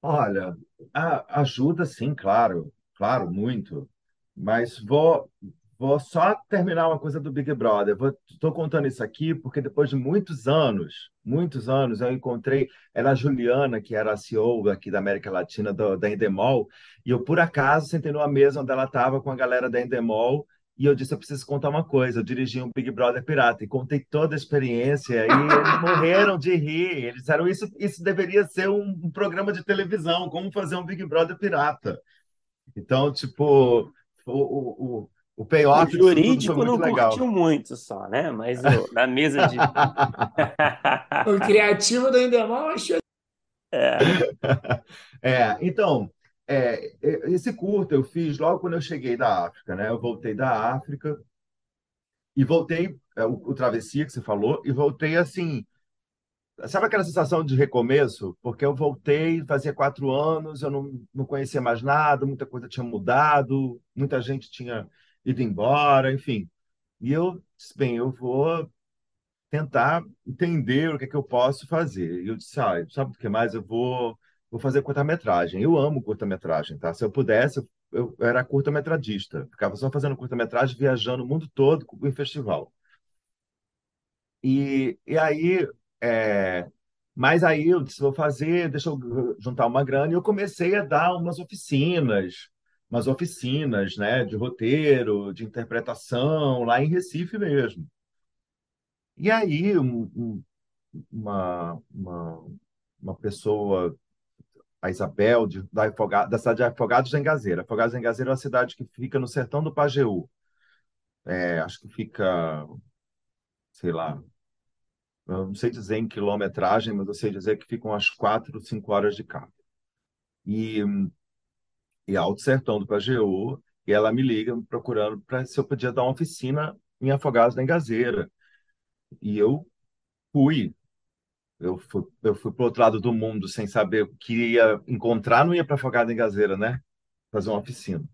Olha, a, ajuda sim, claro, claro, muito. Mas vou, Vou só terminar uma coisa do Big Brother. Estou contando isso aqui porque depois de muitos anos, muitos anos, eu encontrei era a Juliana, que era a CEO aqui da América Latina do, da Endemol, e eu por acaso sentei numa mesa onde ela estava com a galera da Endemol e eu disse, eu preciso contar uma coisa. Eu dirigi um Big Brother pirata e contei toda a experiência e eles morreram de rir. Eles disseram, isso, isso deveria ser um, um programa de televisão, como fazer um Big Brother pirata. Então, tipo, o, o o payoff o jurídico não legal. curtiu muito só, né? Mas o, na mesa de. o criativo do Endemol achou. É. é, então, é, esse curto eu fiz logo quando eu cheguei da África, né? Eu voltei da África e voltei, é, o, o Travessia que você falou, e voltei assim. Sabe aquela sensação de recomeço? Porque eu voltei, fazia quatro anos, eu não, não conhecia mais nada, muita coisa tinha mudado, muita gente tinha ido embora, enfim. E eu disse, bem, eu vou tentar entender o que é que eu posso fazer. E eu disse, ah, sabe o que mais? Eu vou, vou fazer curta-metragem. Eu amo curta-metragem, tá? Se eu pudesse, eu, era curta-metradista. Ficava só fazendo curta-metragem, viajando o mundo todo em festival. E, e aí, é, mas aí eu disse, vou fazer, deixa eu juntar uma grana. E eu comecei a dar umas oficinas, umas oficinas né, de roteiro, de interpretação, lá em Recife mesmo. E aí, um, um, uma, uma, uma pessoa, a Isabel, de, da, da cidade de Afogados em Gazeira. Afogados em Gazeira é uma cidade que fica no sertão do Pajeú. É, acho que fica, sei lá, eu não sei dizer em quilometragem, mas eu sei dizer que ficam umas quatro, cinco horas de carro. E e Alto Sertão do Pajeú, e ela me liga procurando para se eu podia dar uma oficina em Afogados da Engazeira. E eu fui. Eu fui, eu fui para o outro lado do mundo sem saber o que ia encontrar, não ia para Afogados da Engazeira, né? Fazer uma oficina.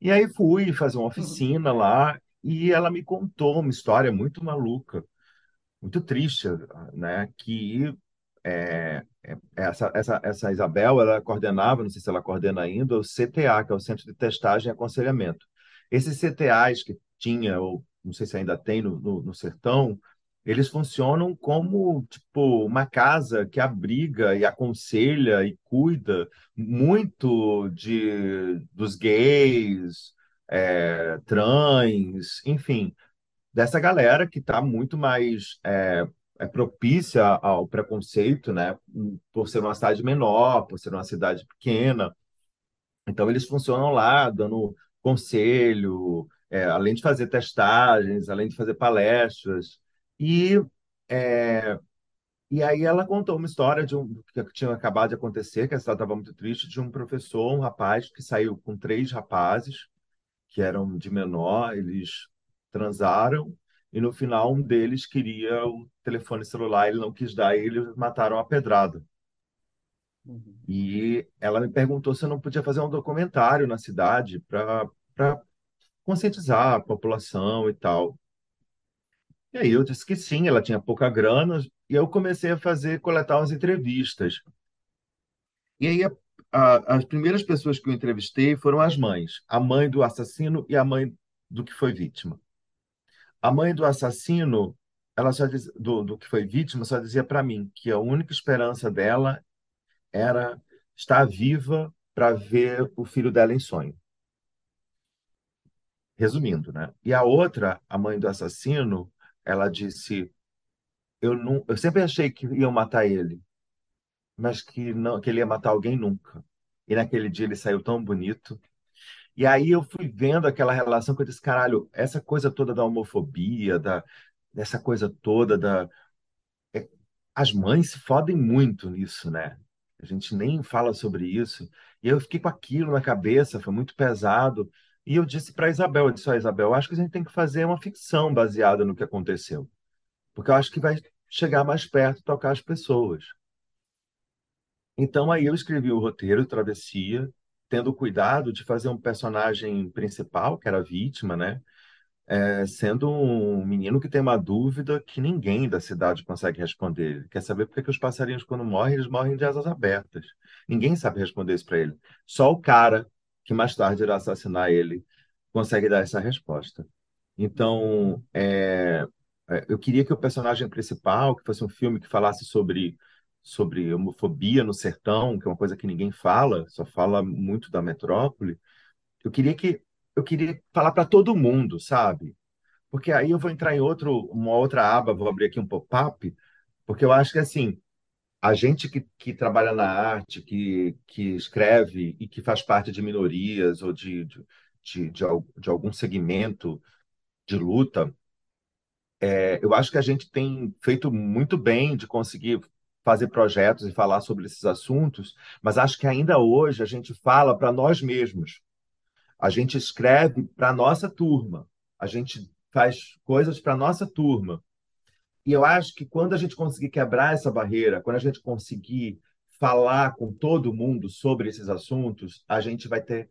E aí fui fazer uma oficina lá e ela me contou uma história muito maluca, muito triste, né? Que é, é, essa, essa, essa Isabel, ela coordenava, não sei se ela coordena ainda, o CTA, que é o Centro de Testagem e Aconselhamento. Esses CTAs que tinha, ou não sei se ainda tem no, no, no Sertão, eles funcionam como tipo uma casa que abriga e aconselha e cuida muito de dos gays, é, trans, enfim, dessa galera que está muito mais é, é propícia ao preconceito, né? Por ser uma cidade menor, por ser uma cidade pequena. Então, eles funcionam lá, dando conselho, é, além de fazer testagens, além de fazer palestras. E, é, e aí ela contou uma história de um que tinha acabado de acontecer, que a cidade estava muito triste, de um professor, um rapaz, que saiu com três rapazes, que eram de menor, eles transaram, e no final um deles queria o telefone celular, ele não quis dar, e eles mataram a pedrada. Uhum. E ela me perguntou se eu não podia fazer um documentário na cidade para conscientizar a população e tal. E aí eu disse que sim, ela tinha pouca grana, e eu comecei a fazer, coletar umas entrevistas. E aí a, a, as primeiras pessoas que eu entrevistei foram as mães, a mãe do assassino e a mãe do que foi vítima. A mãe do assassino, ela só diz, do, do que foi vítima, só dizia para mim que a única esperança dela era estar viva para ver o filho dela em sonho. Resumindo, né? E a outra, a mãe do assassino, ela disse: eu, não, eu sempre achei que iam matar ele, mas que não, que ele ia matar alguém nunca. E naquele dia ele saiu tão bonito. E aí eu fui vendo aquela relação que eu disse, caralho, essa coisa toda da homofobia, da, dessa coisa toda da. É, as mães se fodem muito nisso, né? A gente nem fala sobre isso. E eu fiquei com aquilo na cabeça, foi muito pesado. E eu disse para Isabel, eu disse, oh, Isabel, acho que a gente tem que fazer uma ficção baseada no que aconteceu. Porque eu acho que vai chegar mais perto, tocar as pessoas. Então aí eu escrevi o roteiro Travessia, tendo cuidado de fazer um personagem principal, que era a vítima, né? é, sendo um menino que tem uma dúvida que ninguém da cidade consegue responder. Ele quer saber por que os passarinhos, quando morrem, eles morrem de asas abertas. Ninguém sabe responder isso para ele. Só o cara que mais tarde irá assassinar ele consegue dar essa resposta. Então, é, é, eu queria que o personagem principal, que fosse um filme que falasse sobre sobre homofobia no sertão, que é uma coisa que ninguém fala, só fala muito da metrópole. Eu queria que eu queria falar para todo mundo, sabe? Porque aí eu vou entrar em outro, uma outra aba, vou abrir aqui um pop-up, porque eu acho que assim, a gente que, que trabalha na arte, que, que escreve e que faz parte de minorias ou de, de, de, de, de algum segmento de luta, é, eu acho que a gente tem feito muito bem de conseguir fazer projetos e falar sobre esses assuntos, mas acho que ainda hoje a gente fala para nós mesmos. A gente escreve para a nossa turma, a gente faz coisas para a nossa turma. E eu acho que quando a gente conseguir quebrar essa barreira, quando a gente conseguir falar com todo mundo sobre esses assuntos, a gente vai ter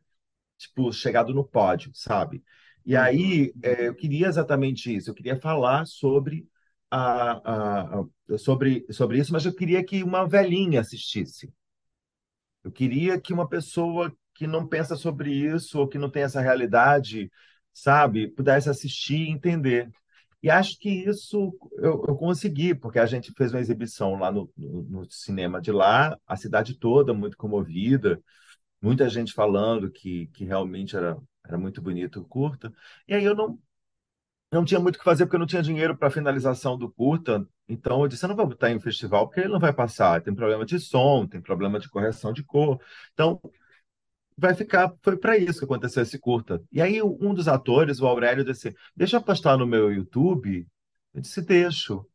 tipo chegado no pódio, sabe? E aí é, eu queria exatamente isso. Eu queria falar sobre a, a, a, sobre sobre isso, mas eu queria que uma velhinha assistisse. Eu queria que uma pessoa que não pensa sobre isso ou que não tem essa realidade, sabe, pudesse assistir e entender. E acho que isso eu, eu consegui, porque a gente fez uma exibição lá no, no, no, cinema de lá, a cidade toda muito comovida, muita gente falando que, que realmente era, era muito bonito o curta. E aí eu não, não tinha muito o que fazer, porque eu não tinha dinheiro para a finalização do curta. Então eu disse: eu não vou botar em festival, porque ele não vai passar. Tem problema de som, tem problema de correção de cor. Então vai ficar. Foi para isso que aconteceu esse curta. E aí, um dos atores, o Aurélio, disse: Deixa eu postar no meu YouTube. Eu disse: Deixo.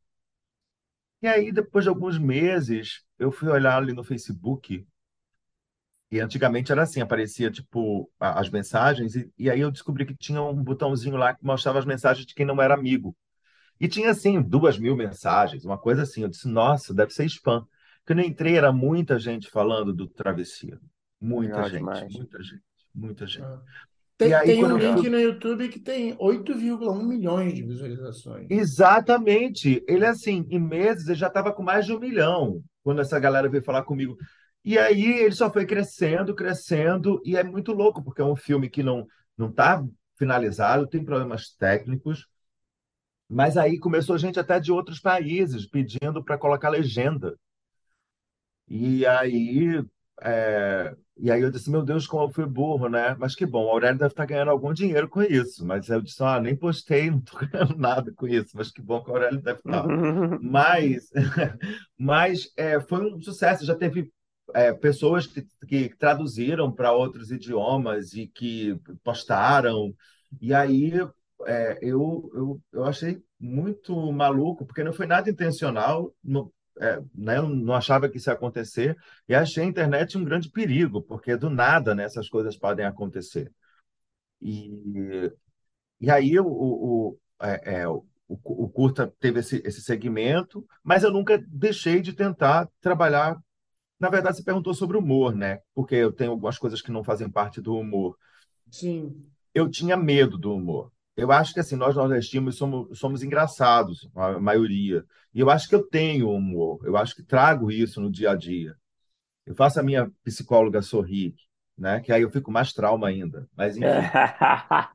E aí, depois de alguns meses, eu fui olhar ali no Facebook. E antigamente era assim: aparecia tipo as mensagens, e, e aí eu descobri que tinha um botãozinho lá que mostrava as mensagens de quem não era amigo. E tinha assim, duas mil mensagens, uma coisa assim. Eu disse: Nossa, deve ser spam. Quando eu entrei, era muita gente falando do Travessia. Muita gente, demais. muita gente, muita gente. Ah. Tem, aí, tem um link no YouTube que tem 8,1 milhões de visualizações. Exatamente. Ele, assim, em meses, ele já estava com mais de um milhão quando essa galera veio falar comigo. E aí ele só foi crescendo, crescendo, e é muito louco, porque é um filme que não não está finalizado, tem problemas técnicos, mas aí começou gente até de outros países pedindo para colocar legenda. E aí é, e aí eu disse, meu Deus, como eu fui burro, né? Mas que bom, o Aurélio deve estar ganhando algum dinheiro com isso. Mas eu disse, ah, nem postei, não estou ganhando nada com isso. Mas que bom que o Aurélio deve estar. mas mas é, foi um sucesso, já teve é, pessoas que, que traduziram para outros idiomas e que postaram. E aí é, eu, eu, eu achei muito maluco, porque não foi nada intencional, não, é, né, não achava que isso ia acontecer, e achei a internet um grande perigo, porque do nada né, essas coisas podem acontecer. E, e aí o, o, é, é, o, o curta teve esse, esse segmento, mas eu nunca deixei de tentar trabalhar. Na verdade, você perguntou sobre humor, né? Porque eu tenho algumas coisas que não fazem parte do humor. Sim. Eu tinha medo do humor. Eu acho que assim, nós nordestinos somos, somos engraçados, a maioria. E eu acho que eu tenho humor, eu acho que trago isso no dia a dia. Eu faço a minha psicóloga sorrir, né? Que aí eu fico mais trauma ainda. Mas enfim.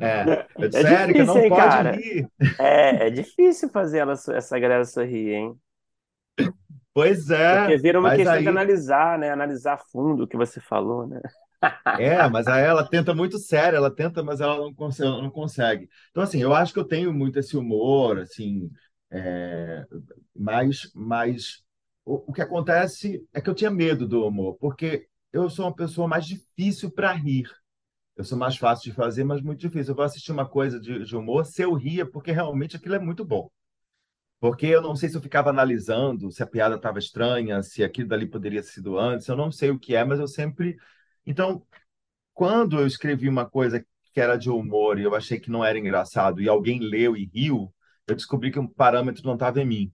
É, eu disse, É Érica, não difícil, hein, pode cara? rir. É, é difícil fazer ela, essa galera sorrir, hein? Pois Porque é, vira uma questão de aí analisar, né? Analisar a fundo o que você falou, né? É, mas aí ela tenta muito séria, ela tenta, mas ela não consegue, não consegue. Então, assim, eu acho que eu tenho muito esse humor, assim, é, mas, mas o, o que acontece é que eu tinha medo do humor, porque eu sou uma pessoa mais difícil para rir. Eu sou mais fácil de fazer, mas muito difícil. Eu vou assistir uma coisa de, de humor, se eu ria, porque realmente aquilo é muito bom. Porque eu não sei se eu ficava analisando se a piada estava estranha, se aquilo dali poderia ter sido antes, eu não sei o que é, mas eu sempre. Então, quando eu escrevi uma coisa que era de humor e eu achei que não era engraçado e alguém leu e riu, eu descobri que um parâmetro não estava em mim.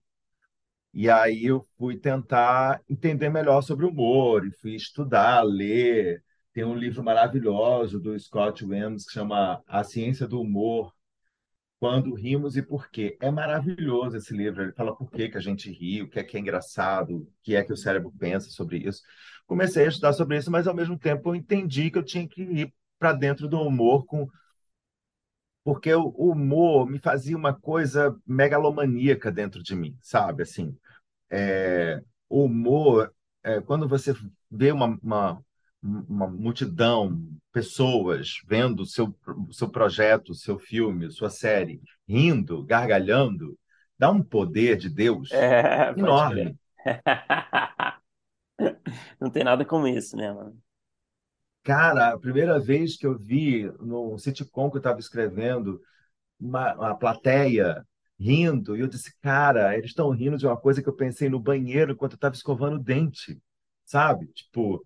E aí eu fui tentar entender melhor sobre o humor e fui estudar, ler. Tem um livro maravilhoso do Scott Williams que chama A Ciência do Humor, Quando Rimos e Por quê. É maravilhoso esse livro. Ele fala por que que a gente ri, o que é que é engraçado, o que é que o cérebro pensa sobre isso. Comecei a estudar sobre isso, mas ao mesmo tempo eu entendi que eu tinha que ir para dentro do humor com porque o humor me fazia uma coisa megalomaníaca dentro de mim, sabe? Assim, é, o humor, é, quando você vê uma, uma, uma multidão, pessoas vendo seu, seu projeto, seu filme, sua série, rindo, gargalhando, dá um poder de Deus É, enorme. Não tem nada como isso, né, mano? Cara, a primeira vez que eu vi no sitcom que eu estava escrevendo, uma, uma plateia rindo, e eu disse, cara, eles estão rindo de uma coisa que eu pensei no banheiro enquanto eu estava escovando o dente, sabe? Tipo,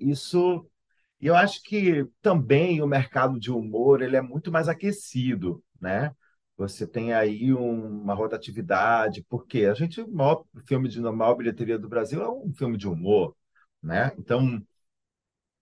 isso. Eu acho que também o mercado de humor ele é muito mais aquecido, né? Você tem aí um- uma rotatividade, porque a gente, o maior filme de maior bilheteria do Brasil é um filme de humor, né? Então,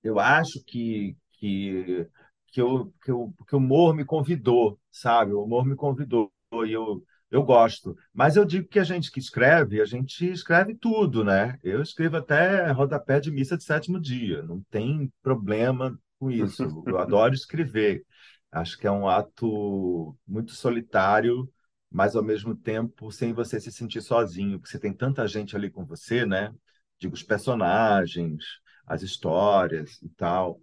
eu acho que, que, que, eu, que, que o humor me convidou, sabe? O humor me convidou e eu, eu gosto. Mas eu digo que a gente que escreve, a gente escreve tudo, né? Eu escrevo até rodapé de missa de sétimo dia, não tem problema com isso. Eu adoro escrever. Acho que é um ato muito solitário, mas ao mesmo tempo sem você se sentir sozinho, porque você tem tanta gente ali com você, né? Digo, os personagens, as histórias e tal.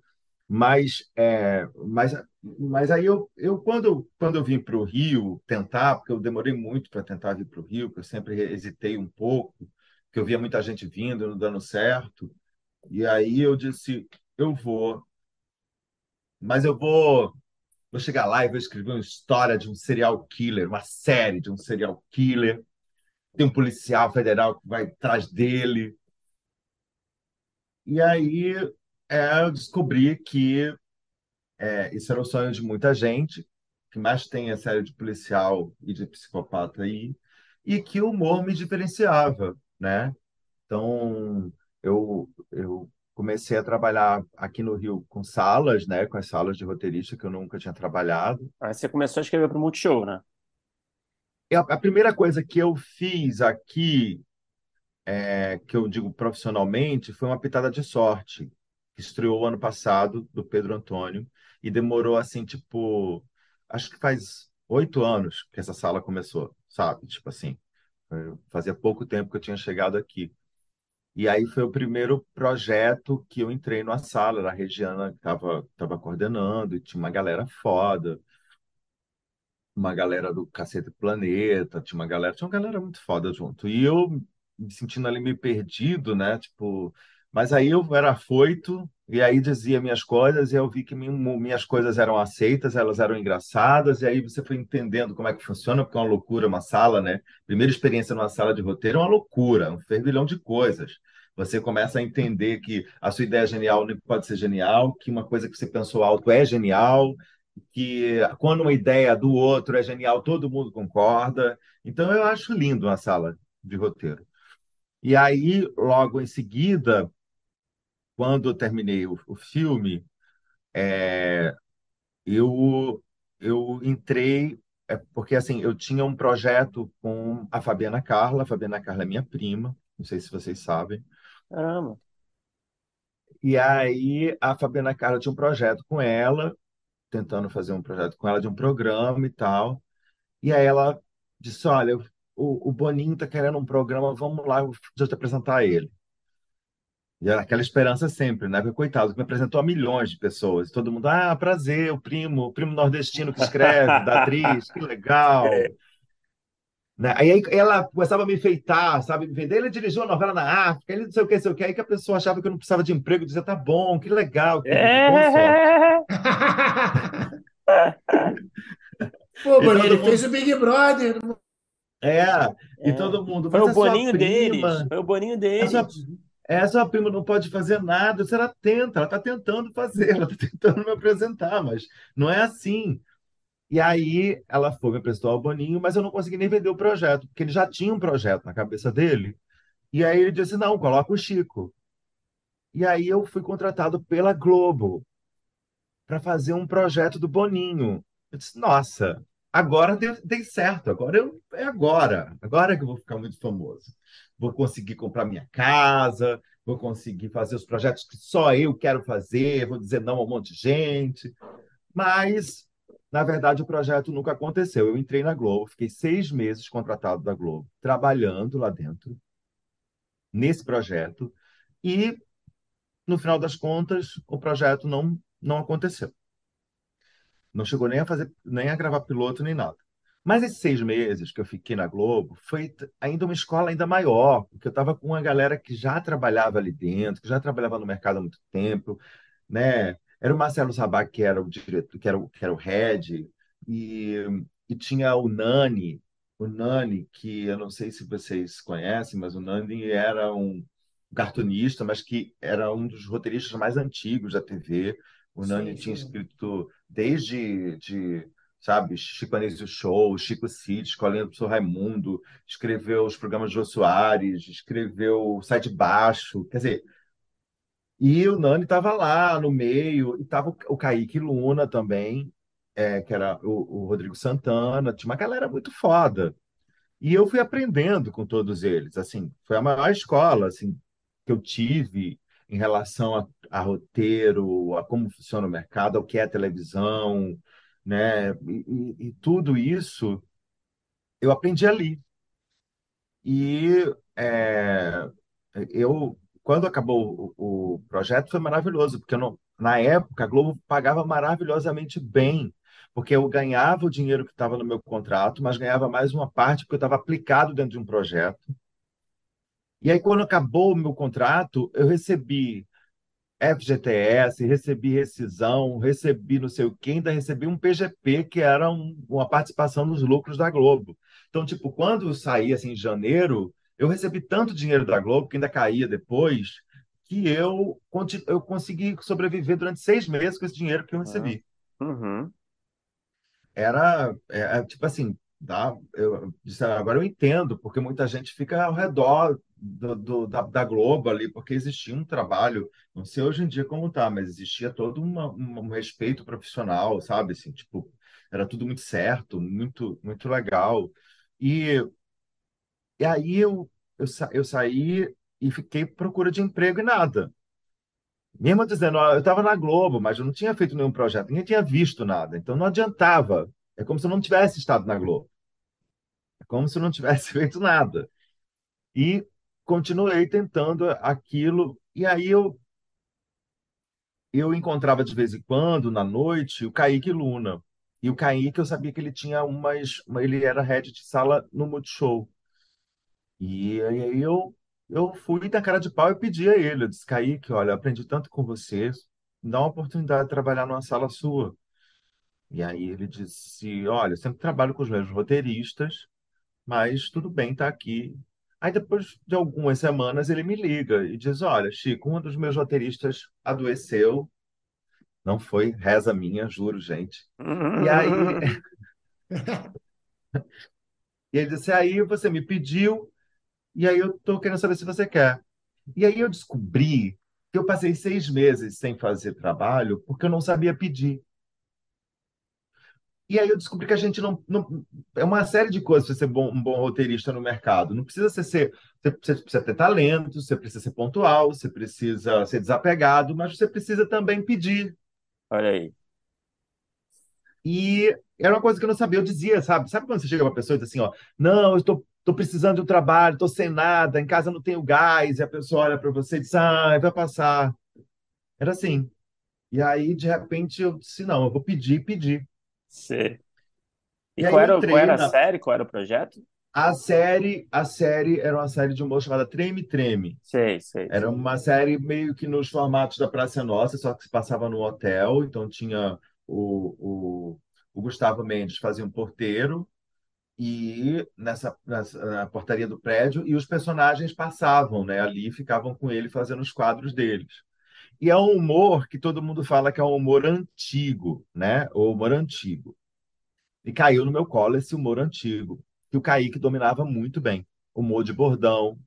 Mas, é, mas, mas aí eu, eu quando, quando eu vim para o Rio tentar, porque eu demorei muito para tentar vir para o Rio, porque eu sempre hesitei um pouco, porque eu via muita gente vindo, não dando certo, e aí eu disse, eu vou, mas eu vou, vou chegar lá e vou escrever uma história de um serial killer, uma série de um serial killer, tem um policial federal que vai atrás dele, e aí é, eu descobri que É, isso era o sonho de muita gente, que mais tem a série de policial e de psicopata aí, e que o humor me diferenciava, né? Então, eu, eu comecei a trabalhar aqui no Rio com salas, né? Com as salas de roteirista que eu nunca tinha trabalhado. Aí você começou a escrever para o Multishow, né? A, a primeira coisa que eu fiz aqui, é, que eu digo profissionalmente, foi uma pitada de sorte, que estreou ano passado, do Pedro Antônio, e demorou assim, tipo, acho que faz oito anos que essa sala começou, sabe? Tipo assim, fazia pouco tempo que eu tinha chegado aqui. E aí foi o primeiro projeto que eu entrei numa sala, era a Regiana que estava tava coordenando, e tinha uma galera foda, uma galera do Cacete Planeta, tinha uma galera, tinha uma galera muito foda junto. E eu me sentindo ali meio perdido, né? Tipo, mas aí eu era afoito e aí dizia minhas coisas e eu vi que minhas coisas eram aceitas, elas eram engraçadas e aí você foi entendendo como é que funciona, porque é uma loucura uma sala, né? Primeira experiência numa sala de roteiro é uma loucura, um fervilhão de coisas. Você começa a entender que a sua ideia genial não pode ser genial, que uma coisa que você pensou alto é genial, que quando uma ideia do outro é genial, todo mundo concorda. Então eu acho lindo uma sala de roteiro. E aí, logo em seguida, quando eu terminei o, o filme, é, eu, eu entrei, é, porque assim, eu tinha um projeto com a Fabiana Carla, a Fabiana Carla é minha prima, não sei se vocês sabem. Caramba. E aí a Fabiana Carla tinha um projeto com ela, tentando fazer um projeto com ela de um programa e tal. E aí ela disse: Olha, o, o Boninho está querendo um programa, vamos lá, deixa eu te apresentar ele. E era aquela esperança sempre, né? Porque, coitado, me apresentou a milhões de pessoas. Todo mundo, ah, prazer, o primo, o primo nordestino que escreve, da atriz, que legal. Né? Aí ela começava a me enfeitar, sabe? Me vender. Ele dirigiu uma novela na África, ele não sei o que, não sei o que. Aí que a pessoa achava que eu não precisava de emprego, dizia, tá bom, que legal, que É. Pô, E todo ele mundo- fez o Big Brother. É, e É. todo mundo, Foi mas o é boninho deles. prima, Foi o boninho é deles. sua, sua prima não pode fazer nada. Se ela tenta, ela está tentando fazer, ela está tentando me apresentar, mas não é assim. E aí ela foi, me apresentou ao Boninho, mas eu não consegui nem vender o projeto, porque ele já tinha um projeto na cabeça dele. E aí ele disse: não, coloca o Chico. E aí eu fui contratado pela Globo para fazer um projeto do Boninho. Eu disse: nossa, agora deu, dei certo, agora eu, é agora, agora que eu vou ficar muito famoso. Vou conseguir comprar minha casa, vou conseguir fazer os projetos que só eu quero fazer, vou dizer não a um monte de gente. Mas na verdade, o projeto nunca aconteceu. Eu entrei na Globo, fiquei seis meses contratado da Globo, trabalhando lá dentro, nesse projeto, e, no final das contas, o projeto não, não aconteceu. Não chegou nem a fazer, nem a gravar piloto, nem nada. Mas esses seis meses que eu fiquei na Globo foi ainda uma escola ainda maior, porque eu estava com uma galera que já trabalhava ali dentro, que já trabalhava no mercado há muito tempo, né? Era o Marcelo Sabac, que era o diretor, que era o, que era o head, e, e tinha o Nani, o Nani, que eu não sei se vocês conhecem, mas o Nani era um cartunista, mas que era um dos roteiristas mais antigos da TV. O Nani Sim, tinha sim. escrito desde de, sabe, Chico Anísio Show, Chico Cid, Escolinha do Professor Raimundo, escreveu os programas de Jô Soares, escreveu Sai de Baixo, quer dizer, e o Nani estava lá no meio, e estava o Kaique Luna também, é, que era o, o Rodrigo Santana, tinha uma galera muito foda. E eu fui aprendendo com todos eles, assim, foi a maior escola, assim, que eu tive em relação a, a roteiro, a como funciona o mercado, ao que é televisão, né? E, e- e tudo isso eu aprendi ali. E é, eu, quando acabou o, o projeto, foi maravilhoso, porque não, na época a Globo pagava maravilhosamente bem, porque eu ganhava o dinheiro que estava no meu contrato, mas ganhava mais uma parte porque eu estava aplicado dentro de um projeto. E aí, quando acabou o meu contrato, eu recebi FGTS, recebi rescisão, recebi não sei o quê, ainda recebi um PGP, que era um- uma participação nos lucros da Globo. Então, tipo, quando eu saí assim, em janeiro, eu recebi tanto dinheiro da Globo, que ainda caía depois, que eu, eu consegui sobreviver durante seis meses com esse dinheiro que eu recebi. Uhum. Era, é, é, tipo assim, dá, eu, disse, "Ah, agora eu entendo, porque muita gente fica ao redor do, do- da, da Globo ali, porque existia um trabalho, não sei hoje em dia como tá, mas existia todo uma- uma- um respeito profissional, sabe? Assim, tipo, era tudo muito certo, muito, muito legal. E, e aí eu, eu, sa- eu saí e fiquei procura de emprego e nada. Mesmo dizendo, eu estava na Globo, mas eu não tinha feito nenhum projeto, ninguém tinha visto nada, então não adiantava. É como se eu não tivesse estado na Globo. É como se eu não tivesse feito nada. E continuei tentando aquilo. E aí eu, eu encontrava de vez em quando, na noite, o Kaique Luna. E o Kaique, eu sabia que ele tinha umas. uma- Ele era head de sala no Multishow. E aí eu, eu fui na cara de pau e pedi a ele. Eu disse, Kaique, olha, aprendi tanto com você, me dá uma oportunidade de trabalhar numa sala sua. E aí ele disse, olha, eu sempre trabalho com os mesmos roteiristas, mas tudo bem, tá aqui. Aí depois de algumas semanas ele me liga e diz, olha, Chico, um dos meus roteiristas adoeceu, não foi reza minha, juro, gente. E aí, e ele disse, aí você me pediu, e aí eu tô querendo saber se você quer. E aí eu descobri que eu passei seis meses sem fazer trabalho porque eu não sabia pedir. E aí eu descobri que a gente não, não é uma série de coisas para ser bom, um bom roteirista no mercado. Não precisa ser, ser você precisa ter talento, você precisa ser pontual, você precisa ser desapegado, mas você precisa também pedir. Olha aí. E era uma coisa que eu não sabia, eu dizia, sabe? Sabe quando você chega para uma pessoa e diz assim, ó, não, eu estou tô precisando de um trabalho, estou sem nada, em casa não tenho gás, e a pessoa olha para você e diz, ah, vai passar. Era assim. E aí, de repente, eu disse, não, eu vou pedir, pedir. Sim. E E qual era, qual era a série? Qual era o projeto? A série, a série era uma série de humor chamada Treme Treme. Sei, sei, Era uma série meio que nos formatos da Praça Nossa, só que se passava no hotel. Então tinha o, o, o Gustavo Mendes fazia um porteiro e nessa, nessa na portaria do prédio e os personagens passavam, né? Ali ficavam com ele fazendo os quadros deles. E é um humor que todo mundo fala que é um humor antigo, né? O humor antigo. E caiu no meu colo esse humor antigo, que o Kaique dominava muito bem. Humor de bordão.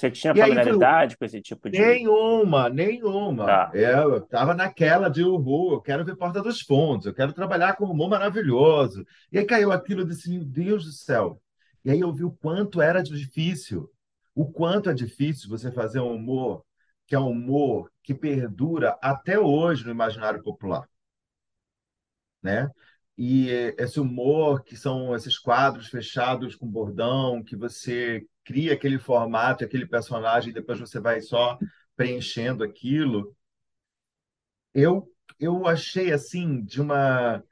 Você tinha foi familiaridade com esse tipo de. Nenhuma, nenhuma. Tá. É, Eu estava naquela de uhul, eu quero ver Porta dos Fundos, eu quero trabalhar com humor maravilhoso. E aí caiu aquilo, eu disse, meu Deus do céu. E aí eu vi o quanto era difícil, o quanto é difícil você fazer um humor que é um humor que perdura até hoje no imaginário popular, né? E esse humor que são esses quadros fechados com bordão, que você cria aquele formato, aquele personagem, e depois você vai só preenchendo aquilo. Eu eu achei assim de uma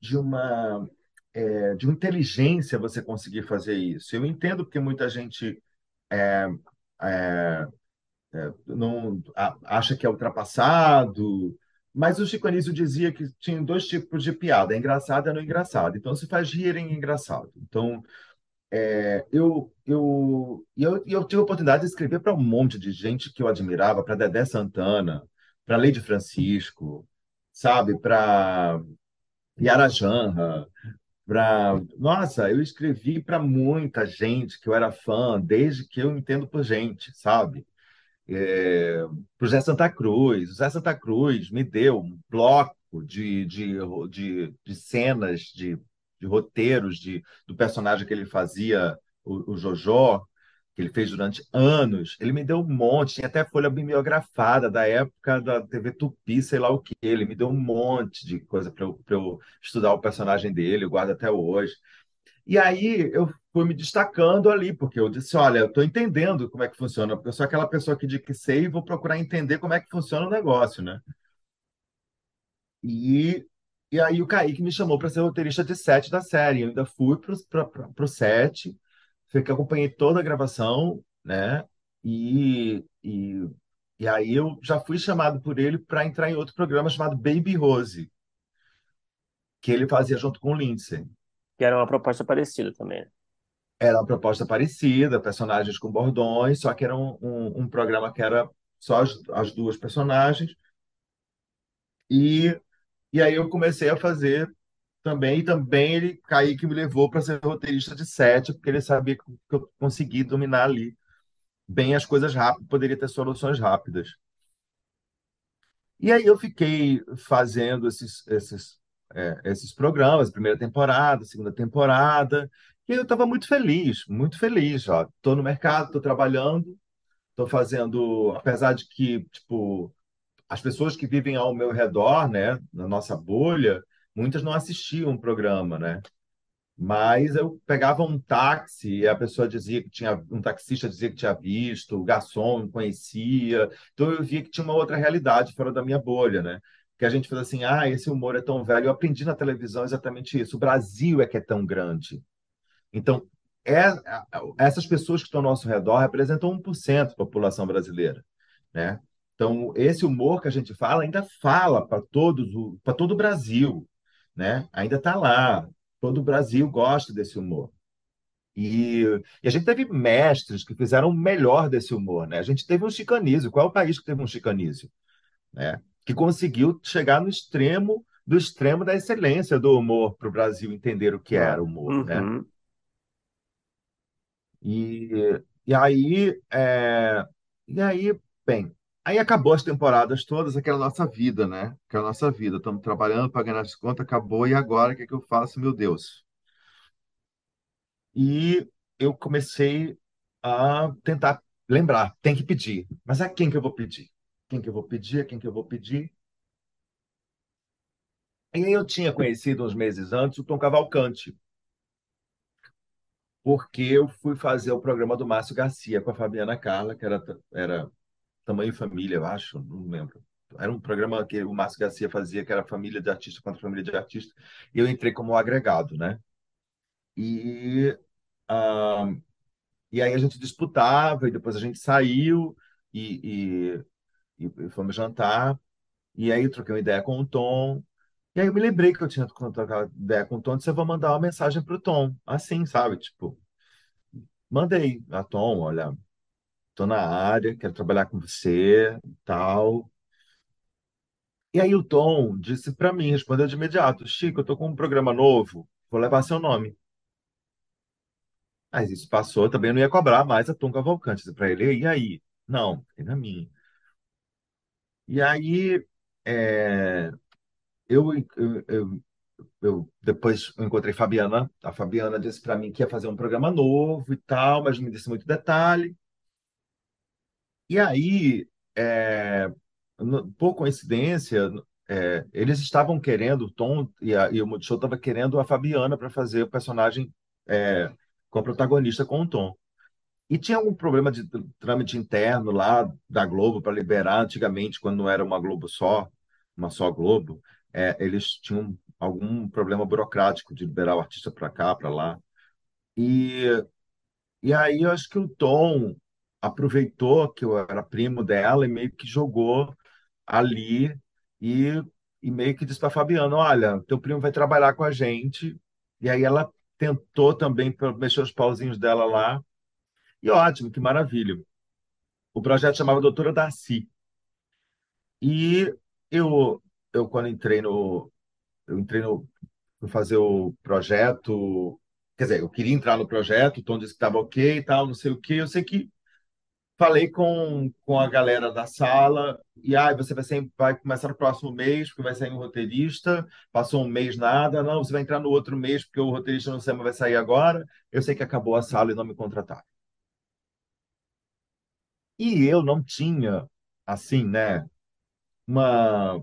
de uma é, de uma inteligência você conseguir fazer isso. Eu entendo porque muita gente é, é, não a- acha que é ultrapassado, mas o Chico Anísio dizia que tinha dois tipos de piada, a engraçada e a não engraçada. Então se faz rir em engraçado. Então é, eu eu eu, eu tive a oportunidade de escrever para um monte de gente que eu admirava, para Dedé Santana, para Lady Francisco, sabe, para Yara Janra, para Nossa, eu escrevi para muita gente que eu era fã desde que eu entendo por gente, sabe? É, para o Zé Santa Cruz. O Zé Santa Cruz me deu um bloco de, de, de, de cenas, de, de roteiros de, do personagem que ele fazia, o, o Jojó, que ele fez durante anos. Ele me deu um monte, tinha até folha bibliografada da época da TV Tupi, sei lá o que. Ele me deu um monte de coisa para eu, eu estudar o personagem dele, eu guardo até hoje. E aí eu fui me destacando ali, porque eu disse, olha, eu estou entendendo como é que funciona, porque eu sou aquela pessoa que diz que sei e vou procurar entender como é que funciona o negócio, né? E, e aí o Kaique me chamou para ser roteirista de set da série. Eu ainda fui para o set, fiquei, acompanhei toda a gravação, né? E, e, e aí eu já fui chamado por ele para entrar em outro programa chamado Baby Rose, que ele fazia junto com o Lindsay. Que era uma proposta parecida também. né? Era uma proposta parecida, personagens com bordões, só que era um, um, um programa que era só as, as duas personagens. E, e aí eu comecei a fazer também, e também ele, Kaique me levou para ser roteirista de sete, porque ele sabia que eu consegui dominar ali bem as coisas rápido, poderia ter soluções rápidas. E aí eu fiquei fazendo esses, esses, é, esses programas, primeira temporada, segunda temporada, e eu estava muito feliz, muito feliz. Estou no mercado, estou trabalhando, estou fazendo, apesar de que, tipo, as pessoas que vivem ao meu redor, né, na nossa bolha, muitas não assistiam o programa, né? Mas eu pegava um táxi e a pessoa dizia que tinha, um taxista dizia que tinha visto, o garçom conhecia. Então eu via que tinha uma outra realidade fora da minha bolha, né? Que a gente fala assim, ah, esse humor é tão velho. Eu aprendi na televisão exatamente isso. O Brasil é que é tão grande. Então, é, essas pessoas que estão ao nosso redor representam 1% da população brasileira, né? Então, esse humor que a gente fala ainda fala para todos, para todo o Brasil, né? Ainda está lá. Todo o Brasil gosta desse humor. E, e, a gente teve mestres que fizeram o melhor desse humor, né? A gente teve um chicanísio. Qual é o país que teve um chicanísio? Né? Que conseguiu chegar no extremo do extremo da excelência do humor para o Brasil entender o que era humor, né? Uhum. E, e aí, é, e aí, bem, aí acabou as temporadas todas, aquela nossa vida, né? Aquela nossa vida. Estamos trabalhando, pagando as contas, acabou, e agora o que é que eu faço? Meu Deus. E eu comecei a tentar lembrar, tem que pedir. Mas a quem que eu vou pedir? Quem que eu vou pedir? Quem que eu vou pedir? E eu tinha conhecido uns meses antes o Tom Cavalcante, porque eu fui fazer o programa do Márcio Garcia com a Fabiana Carla, que era, era Tamanho Família, eu acho, não lembro. Era um programa que o Márcio Garcia fazia, que era família de artista contra família de artista, e eu entrei como agregado, né? E, ah, e aí a gente disputava, e depois a gente saiu, e, e, e fomos jantar, e aí troquei uma ideia com o Tom, e aí eu me lembrei que eu tinha trocado ideia com o Tom, disse, eu vou mandar uma mensagem pro Tom, assim, sabe? Tipo, mandei a Tom, olha, tô na área, quero trabalhar com você, tal. E aí o Tom disse para mim, respondeu de imediato, Chico, eu tô com um programa novo, vou levar seu nome. Mas isso passou, também eu não ia cobrar mais a Tom Cavalcante para ele, e aí? Não, fiquei na minha. E aí, é, eu, eu, eu, eu depois encontrei Fabiana. A Fabiana disse para mim que ia fazer um programa novo e tal, mas não me disse muito detalhe. E aí, é, no- por coincidência, é, eles estavam querendo, o Tom e, a, e o Multishow estava querendo a Fabiana para fazer o personagem é, com a protagonista com o Tom. E tinha algum problema de trâmite interno lá da Globo para liberar antigamente, quando não era uma Globo só, uma só Globo é, eles tinham algum problema burocrático de liberar o artista para cá, para lá. E, e aí eu acho que o Tom aproveitou que eu era primo dela e meio que jogou ali e, e meio que disse para Fabiana, olha, teu primo vai trabalhar com a gente. E aí ela tentou também mexer os pauzinhos dela lá. E ótimo, que maravilha. O projeto chamava Doutora Darcy. E eu eu quando entrei no eu entrei no fui fazer o projeto, quer dizer, eu queria entrar no projeto, o Tom disse que estava ok e tal, não sei o quê. Eu sei que falei com, com a galera da sala e ah, você vai, ser, vai começar no próximo mês, porque vai sair um roteirista, passou um mês nada, não, você vai entrar no outro mês, porque o roteirista não sei, mas vai sair agora. Eu sei que acabou a sala e não me contrataram. E eu não tinha, assim, né, uma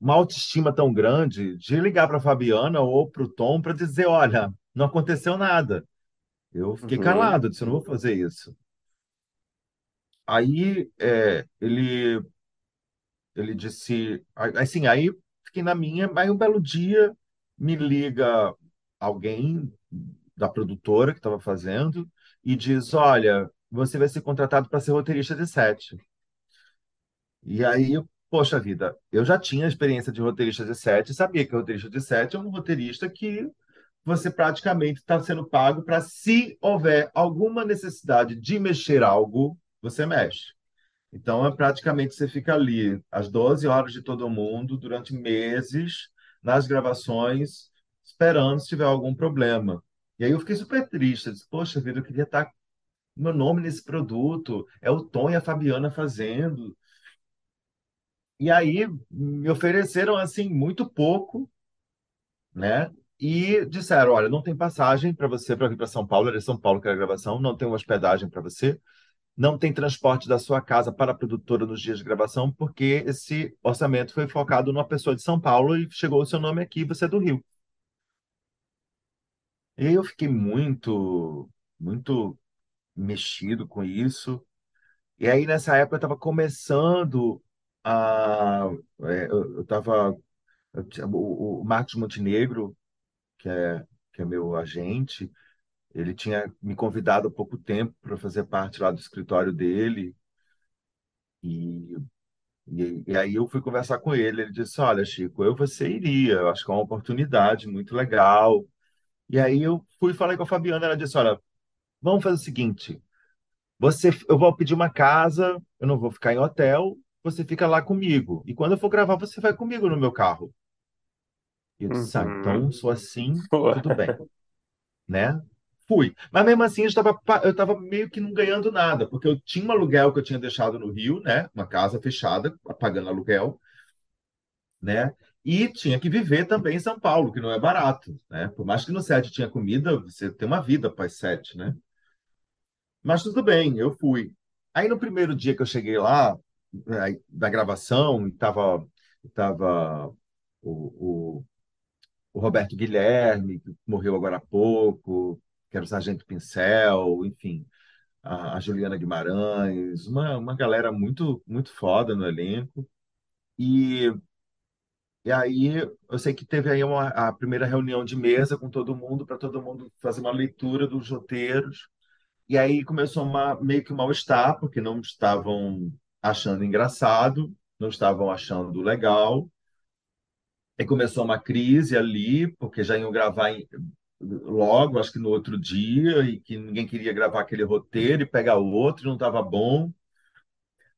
uma autoestima tão grande de ligar para a Fabiana ou para o Tom para dizer: olha, não aconteceu nada. Eu fiquei Uhum. calado, disse: eu não vou fazer isso. Aí é, ele, ele disse: assim, aí fiquei na minha, aí um belo dia me liga alguém da produtora que estava fazendo e diz: olha, você vai ser contratado para ser roteirista de sete. E aí Poxa vida, eu já tinha experiência de roteirista de sete, sabia que roteirista de sete é um roteirista que você praticamente está sendo pago para, se houver alguma necessidade de mexer algo, você mexe. Então, é praticamente você fica ali às 12 horas de todo mundo, durante meses, nas gravações, esperando se tiver algum problema. E aí eu fiquei super triste. Eu disse, Poxa vida, eu queria estar meu nome nesse produto. É o Tom e a Fabiana fazendo. E aí me ofereceram assim muito pouco, né? E disseram, olha, não tem passagem para você para vir para São Paulo, era de São Paulo que era a gravação, não tem hospedagem para você, não tem transporte da sua casa para a produtora nos dias de gravação, porque esse orçamento foi focado numa pessoa de São Paulo e chegou o seu nome aqui, você é do Rio. E eu fiquei muito, muito mexido com isso. E aí, nessa época, eu estava começando a. é, eu estava. O, Marcos Montenegro, que é, que é meu agente, Ele tinha me convidado há pouco tempo para fazer parte lá do escritório dele. E, e, e aí eu fui conversar com ele. Ele disse: Olha, Chico, eu você iria. Eu acho que é uma oportunidade muito legal. E aí eu fui falei com a Fabiana. Ela disse: Olha, vamos fazer o seguinte. Você, eu vou pedir uma casa, eu não vou ficar em hotel, você fica lá comigo. E quando eu for gravar, você vai comigo no meu carro. E eu disse, ah, então Uhum. sou assim, tudo bem, né? Fui. Mas mesmo assim, eu estava, eu estava meio que não ganhando nada, porque eu tinha um aluguel que eu tinha deixado no Rio, né? Uma casa fechada, pagando aluguel, né? E tinha que viver também em São Paulo, que não é barato, né? Por mais que no set tinha comida, você tem uma vida após set, né? Mas tudo bem, eu fui. Aí no primeiro dia que eu cheguei lá, da gravação, e tava, tava o, o, o Roberto Guilherme, que morreu agora há pouco, que era o Sargento Pincel, enfim, a, a Juliana Guimarães, uma, uma galera muito, muito foda no elenco. E, e aí eu sei que teve aí uma, a primeira reunião de mesa com todo mundo, para todo mundo fazer uma leitura dos roteiros. E aí começou uma, meio que um mal-estar, porque não estavam achando engraçado, não estavam achando legal. Aí começou uma crise ali, porque já iam gravar em- logo, acho que no outro dia, e que ninguém queria gravar aquele roteiro e pegar o outro, e não estava bom.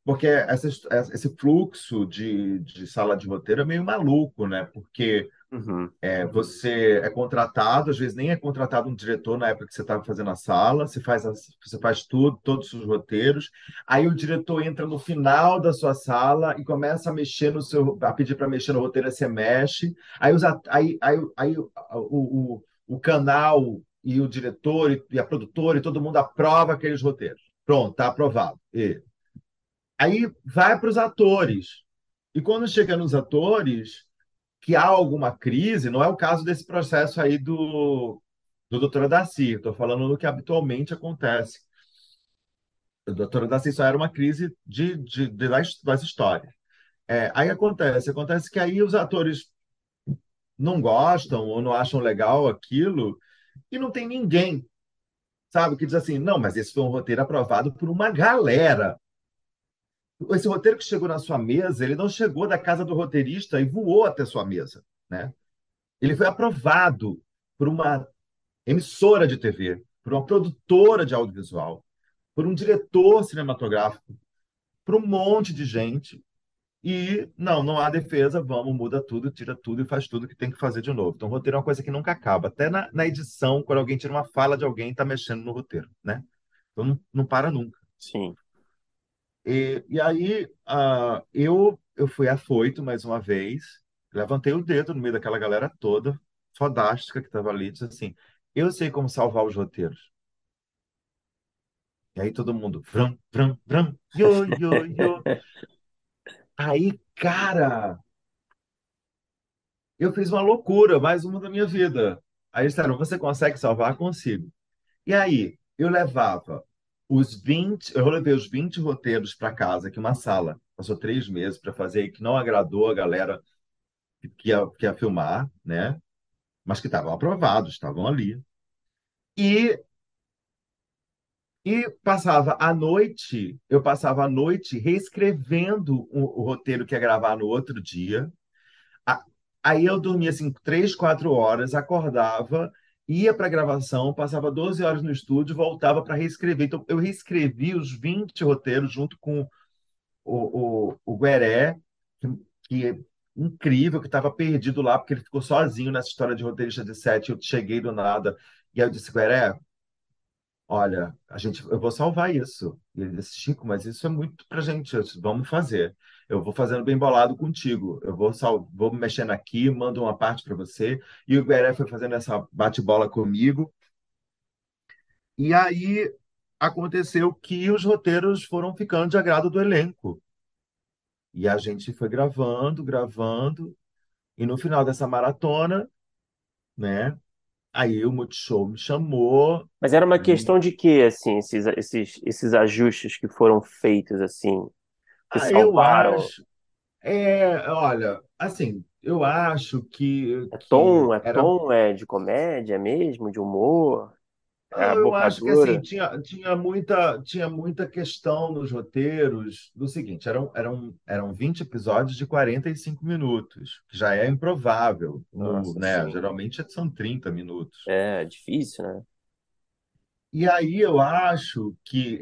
Porque essa, esse fluxo de, de sala de roteiro é meio maluco, né? Porque Uhum. É, você é contratado, às vezes nem é contratado um diretor na época que você estava fazendo a sala, você faz, as- você faz tudo, todos os roteiros, aí o diretor entra no final da sua sala e começa a mexer no seu, a pedir para mexer no roteiro, aí você mexe, aí, os, aí, aí, aí o, o, o, canal e o diretor e, a produtora e todo mundo aprova aqueles roteiros. Pronto, está aprovado. E, aí vai para os atores. E quando chega nos atores que há alguma crise, não é o caso desse processo aí do, do doutor Darcy, estou falando do que habitualmente acontece. O doutor Darcy só era uma crise de, de, de das, das histórias. É, aí acontece, acontece que aí os atores não gostam ou não acham legal aquilo e não tem ninguém, sabe, que diz assim, não, mas esse foi um roteiro aprovado por uma galera. Esse roteiro que chegou na sua mesa, ele não chegou da casa do roteirista e voou até sua mesa, né? Ele foi aprovado por uma emissora de TV, por uma produtora de audiovisual, por um diretor cinematográfico, por um monte de gente. E não, não há defesa, vamos, muda tudo, tira tudo e faz tudo que tem que fazer de novo. Então, roteiro é uma coisa que nunca acaba. Até na, na edição, quando alguém tira uma fala de alguém, está mexendo no roteiro, né? Então, não, não para nunca. Sim. E, e aí, ah, eu, eu fui afoito mais uma vez, levantei o dedo no meio daquela galera toda, fodástica que estava ali, disse assim: Eu sei como salvar os roteiros. E aí todo mundo, vram, vram, vram, yo, yo, yo. Aí, cara, eu fiz uma loucura, mais uma da minha vida. Aí eles disseram: Você consegue salvar? Consigo. E aí, eu levava os 20, eu levei os 20 roteiros para casa, aqui uma sala. Passou três meses para fazer, que não agradou a galera que ia, que ia filmar, né? Mas que estavam aprovados, estavam ali. E, e passava a noite, eu passava a noite reescrevendo o, o roteiro que ia gravar no outro dia. A- Aí eu dormia assim três, quatro horas, acordava, ia para a gravação, passava 12 horas no estúdio, voltava para reescrever. Então eu reescrevi os 20 roteiros junto com o, o, o Gueré, que, que é incrível, que estava perdido lá, porque ele ficou sozinho nessa história de roteirista de sete. Eu cheguei do nada. E aí eu disse, Gueré, olha, a gente, eu vou salvar isso. E ele disse, Chico, mas isso é muito pra gente, vamos fazer. Eu vou fazendo bem bolado contigo. Eu vou, sal, vou mexendo aqui, mando uma parte para você. E o Gueré foi fazendo essa bate-bola comigo. E aí aconteceu que os roteiros foram ficando de agrado do elenco. E a gente foi gravando, gravando, e no final dessa maratona, né? Aí o Multishow me chamou. Mas era uma E, questão de quê, assim, esses, esses, esses ajustes que foram feitos, assim, que ah, eu salvaram? acho, é, olha, assim, eu acho que, É tom, que é era, tom, é de comédia mesmo, de humor? É a Eu acho que assim, tinha, tinha muita, tinha muita questão nos roteiros do seguinte, eram, eram, eram 20 episódios de 45 minutos, que já é improvável no, Nossa, né? sim. Geralmente são 30 minutos. É difícil, né? E aí eu acho que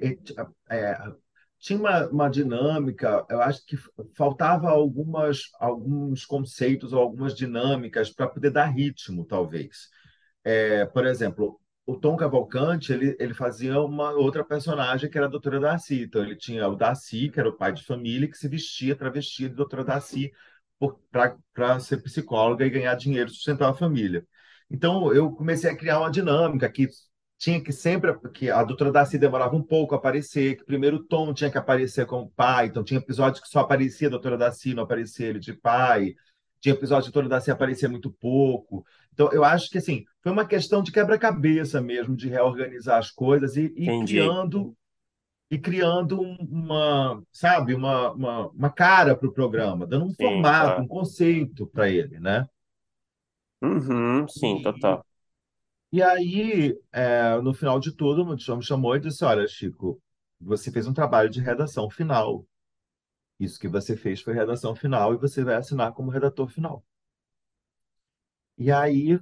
é, é, tinha uma, uma dinâmica, eu acho que faltava algumas, alguns conceitos ou algumas dinâmicas para poder dar ritmo, talvez. É, por exemplo, o Tom Cavalcante, ele, ele fazia uma outra personagem que era a doutora Darcy. Então, ele tinha o Darcy, que era o pai de família, que se vestia, travestia de doutora Darcy para ser psicóloga e ganhar dinheiro, sustentar a família. Então, eu comecei a criar uma dinâmica que tinha que sempre que a doutora Darcy demorava um pouco a aparecer, que primeiro o Tom tinha que aparecer como pai, então tinha episódios que só aparecia a doutora Darcy, não aparecia ele de pai, tinha episódios que a doutora Darcy aparecia muito pouco. Então, eu acho que assim, foi uma questão de quebra-cabeça mesmo, de reorganizar as coisas e, e criando e criando um- uma, sabe, uma, uma, uma cara para o programa, dando um Sim, formato, claro. um conceito para ele, né? Uhum, sim, total. E aí, é, no final de tudo, o Multishow me chamou e disse: Olha, Chico, você fez um trabalho de redação final. Isso que você fez foi redação final e você vai assinar como redator final. E aí,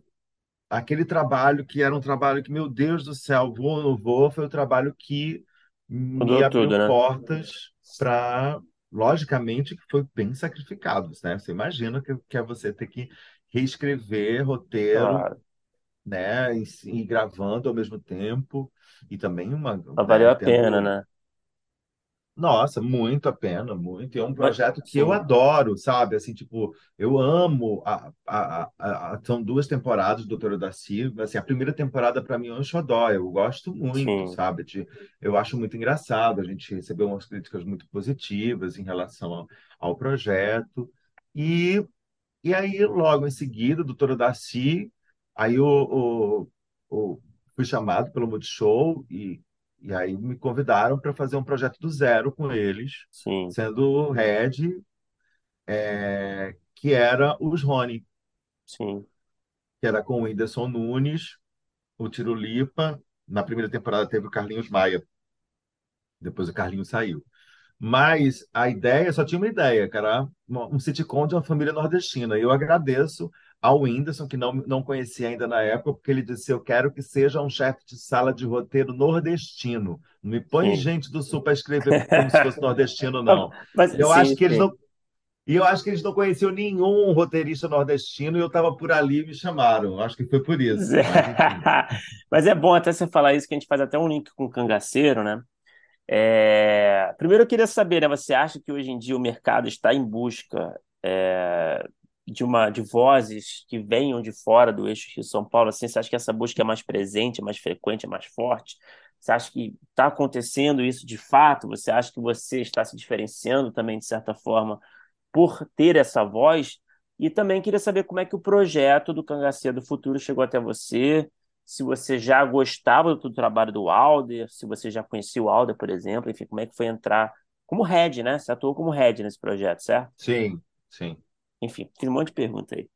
aquele trabalho que era um trabalho que, meu Deus do céu, vou ou não vou, foi o trabalho que me Mudou abriu tudo, né? portas para, logicamente, que foi bem sacrificado, né? Você imagina que, que é você ter que reescrever roteiro, Claro. Né? E, e gravando ao mesmo tempo, e também uma, valeu né? a pena, né? nossa, muito a pena, muito. E é um Mas, projeto que eu sim, adoro, sabe? Assim, tipo, eu amo. A, a, a, a- são duas temporadas do Doutora Darcy. Assim, a primeira temporada, para mim, é um xodó. Eu gosto muito, sim, sabe? De, eu acho muito engraçado. A gente recebeu umas críticas muito positivas em relação ao, ao projeto. E, e aí, logo em seguida, Doutora Darcy, aí o, o, o- fui chamado pelo Multishow e, e aí me convidaram para fazer um projeto do zero com eles, sim, sendo o head, é, que era os Rony, sim, que era com o Whindersson Nunes, o Tirulipa. Na primeira temporada teve o Carlinhos Maia, depois o Carlinhos saiu. Mas a ideia, só tinha uma ideia, uma- um sitcom de uma família nordestina. E eu agradeço ao Whindersson, que não, não conhecia ainda na época, porque ele disse: Eu quero que seja um chefe de sala de roteiro nordestino. Não me põe sim. gente do Sul para escrever como se fosse nordestino, não. Mas, E eu sim, acho que eles sim. não. E eu acho que eles não conheciam nenhum roteirista nordestino e eu estava por ali e me chamaram. Acho que foi por isso. Mas. Mas é bom até você falar isso, que a gente faz até um link com o cangaceiro, né? É, Primeiro eu queria saber, né? Você acha que hoje em dia o mercado está em busca é, de uma de vozes que venham de fora do eixo Rio-São Paulo? Assim, você acha que essa busca é mais presente, é mais frequente, é mais forte? Você acha que está acontecendo isso de fato? Você acha que você está se diferenciando também, de certa forma, por ter essa voz? E também queria saber como é que o projeto do Cangaceiro do Futuro chegou até você se você já gostava do trabalho do Alder, se você já conhecia o Alder, por exemplo, enfim, como é que foi entrar como head, né? Você atuou como head nesse projeto, certo? Sim, sim. Enfim, fiz um monte de pergunta aí.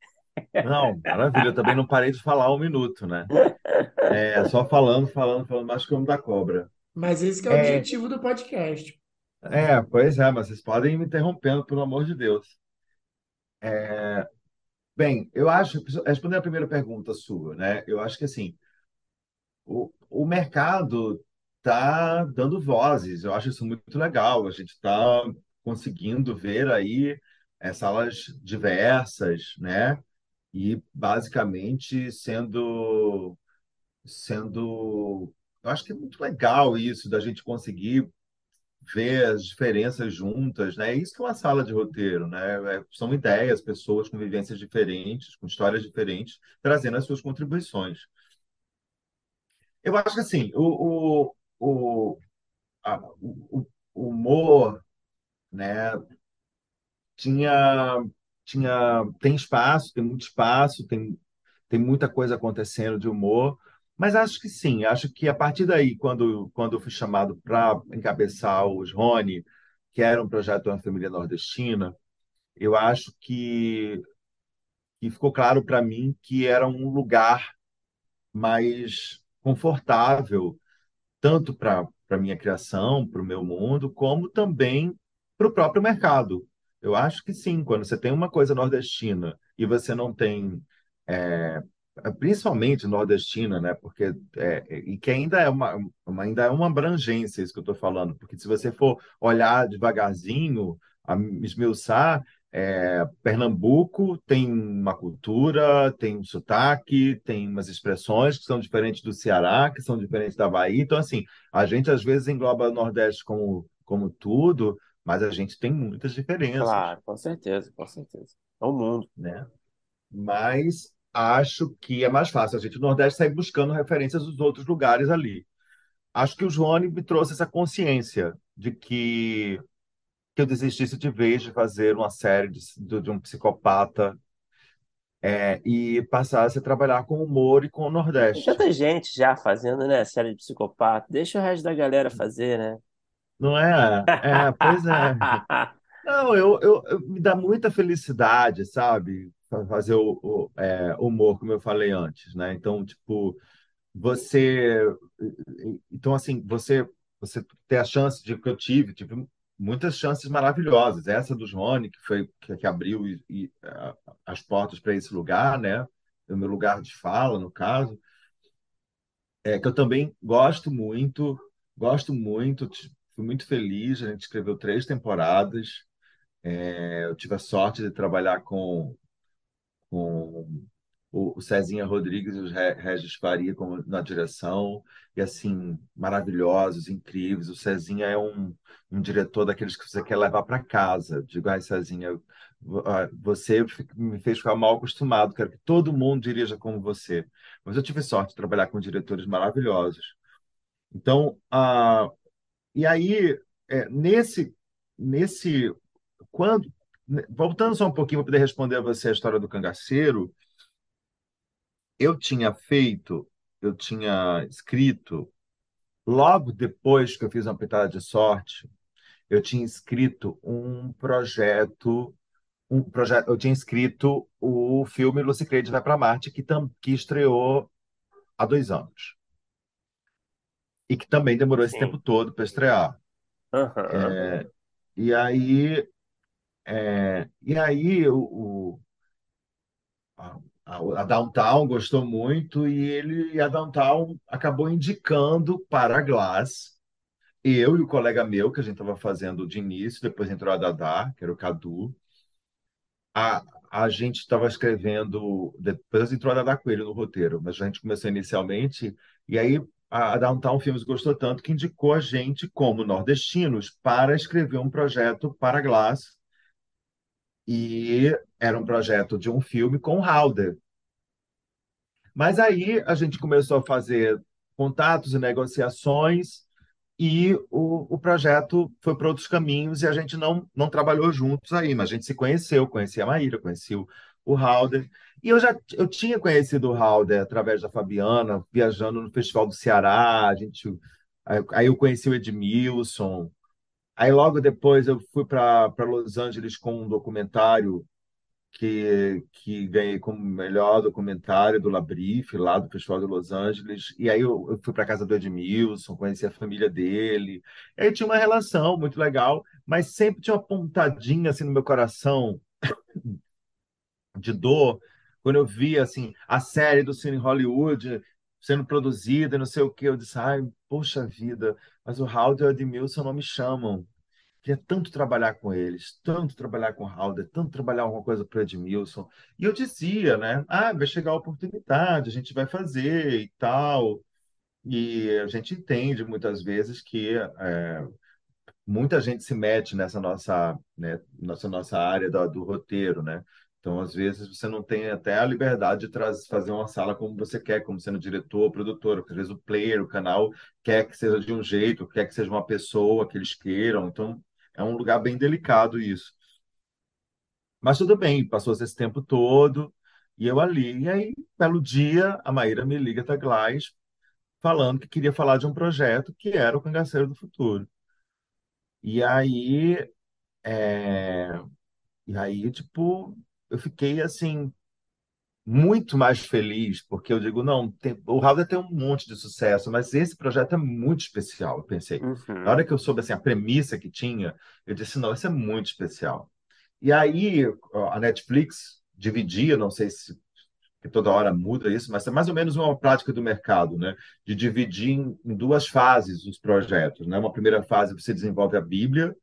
Não, maravilha. Eu também não parei de falar um minuto, né? É, só falando, falando, falando, mais que o homem da cobra. Mas esse que é o É, objetivo do podcast. é, pois é, mas vocês podem ir me interrompendo, pelo amor de Deus. Bem, eu acho, respondendo a primeira pergunta sua, né? Eu acho que assim, o, o mercado está dando vozes. Eu acho isso muito legal. A gente está conseguindo ver aí é, salas diversas, né? E basicamente sendo sendo eu acho que é muito legal isso da gente conseguir ver as diferenças juntas, né? É isso que é uma sala de roteiro, né? É- são ideias, pessoas com vivências diferentes, com histórias diferentes, trazendo as suas contribuições. Eu acho que assim, o, o, o, a- o, o humor, né? Tinha, tinha, tem espaço, tem muito espaço, tem, tem muita coisa acontecendo de humor, mas acho que sim, acho que a partir daí, quando, quando eu fui chamado para encabeçar os Rony, que era um projeto de uma família nordestina, eu acho que, que ficou claro para mim que era um lugar mais confortável, tanto para a minha criação, para o meu mundo, como também para o próprio mercado. Eu acho que sim, quando você tem uma coisa nordestina e você não tem é, principalmente nordestina, né? Porque é, e que ainda é uma, uma, ainda é uma abrangência isso que eu estou falando, porque se você for olhar devagarzinho, a esmiuçar, é, Pernambuco tem uma cultura, tem um sotaque, tem umas expressões que são diferentes do Ceará, que são diferentes da Bahia. Então, assim, a gente às vezes engloba o Nordeste como, como tudo, mas a gente tem muitas diferenças. Claro, com certeza, com certeza. É o mundo. Né? Mas acho que é mais fácil a gente no Nordeste sair buscando referências dos outros lugares ali. Acho que o João me trouxe essa consciência de que, que eu desistisse de vez de fazer uma série de, de um psicopata é, e passasse a trabalhar com humor e com o Tem Nordeste. tanta gente já fazendo, né, série de psicopata. Deixa o resto da galera fazer, né? Não é? É, pois é. Não, eu, eu, eu- me dá muita felicidade, sabe? Fa- Fazer o, o, é, humor, como eu falei antes, né? Então, tipo, você, então assim, você, você ter a chance de que eu tive, tive muitas chances maravilhosas. Essa do Johnny, que foi que, que abriu e, e, as portas para esse lugar, né? O meu lugar de fala, no caso, é que eu também gosto muito, gosto muito, fui muito feliz. A gente escreveu três temporadas. É, Eu tive a sorte de trabalhar com, com o, Cezinha Rodrigues e o Re- Regis Faria como, na direção, e assim, maravilhosos, incríveis. O Cezinha é um, um diretor daqueles que você quer levar para casa. Digo, ai, Cezinha, ah, você me fez ficar mal acostumado, quero que todo mundo dirija como você. Mas eu tive sorte de trabalhar com diretores maravilhosos. Então, ah, e aí, é, nesse, nesse quando, né, voltando só um pouquinho para poder responder a você a história do cangaceiro, eu tinha feito, eu tinha escrito, logo depois que eu fiz uma pitada de sorte, eu tinha escrito um projeto, um projeto, eu tinha escrito o filme Lucy Creed vai para Marte, que, tam, que estreou há dois anos. E que também demorou esse tempo todo para estrear. Aham. E aí, é, e aí o, o- a, a- a Downtown gostou muito e ele e a Downtown acabou indicando para a Glass, eu e o colega meu que a gente estava fazendo de início, depois entrou a Dadá, que era o Cadu, a, a gente estava escrevendo, depois entrou a Dadá Coelho no roteiro, mas a gente começou inicialmente e aí a, Downtown Filmes gostou tanto que indicou a gente como nordestinos para escrever um projeto para Glass e era um projeto de um filme com Halder. Mas aí a gente começou a fazer contatos e negociações e o, o projeto foi para outros caminhos e a gente não, não trabalhou juntos aí, mas a gente se conheceu, conhecia a Maíra, conhecia o, o Halder. E eu já eu tinha conhecido o Halder através da Fabiana, viajando no Festival do Ceará, a gente, aí eu conheci o Edmilson. Aí logo depois eu fui para Los Angeles com um documentário que, que ganhei como melhor documentário do Labrife, lá do Festival de Los Angeles. E aí eu, eu fui para casa do Edmilson, conheci a família dele. E aí tinha uma relação muito legal, mas sempre tinha uma pontadinha assim no meu coração de dor quando eu via assim a série do Cine Hollywood sendo produzida e não sei o que. Eu disse, ai, poxa vida, mas o Howard e o Edmilson não me chamam. Queria tanto trabalhar com eles, tanto trabalhar com o Halder, tanto trabalhar alguma coisa para o Edmilson. E eu dizia, né? Ah, vai chegar a oportunidade, a gente vai fazer e tal. E a gente entende muitas vezes que é, muita gente se mete nessa nossa, né, nossa, nossa área do, do roteiro, né? Então, às vezes, você não tem até a liberdade de fazer uma sala como você quer, como sendo diretor, produtor, às vezes o player, o canal, quer que seja de um jeito, quer que seja uma pessoa que eles queiram. Então, é um lugar bem delicado isso. Mas tudo bem, passou esse tempo todo, e eu ali. E aí, belo dia, a Maíra me liga da Glass, falando que queria falar de um projeto que era o Cangaceiro do Futuro. E aí, é, e aí, tipo, eu fiquei assim, muito mais feliz, porque eu digo, não, tem, o Halder tem um monte de sucesso, mas esse projeto é muito especial, eu pensei. Uhum. Na hora que eu soube assim, a premissa que tinha, eu disse, não, isso é muito especial. E aí a Netflix dividia, não sei se que toda hora muda isso, mas é mais ou menos uma prática do mercado, né? De dividir em, em duas fases os projetos, né? Uma primeira fase você desenvolve a Bíblia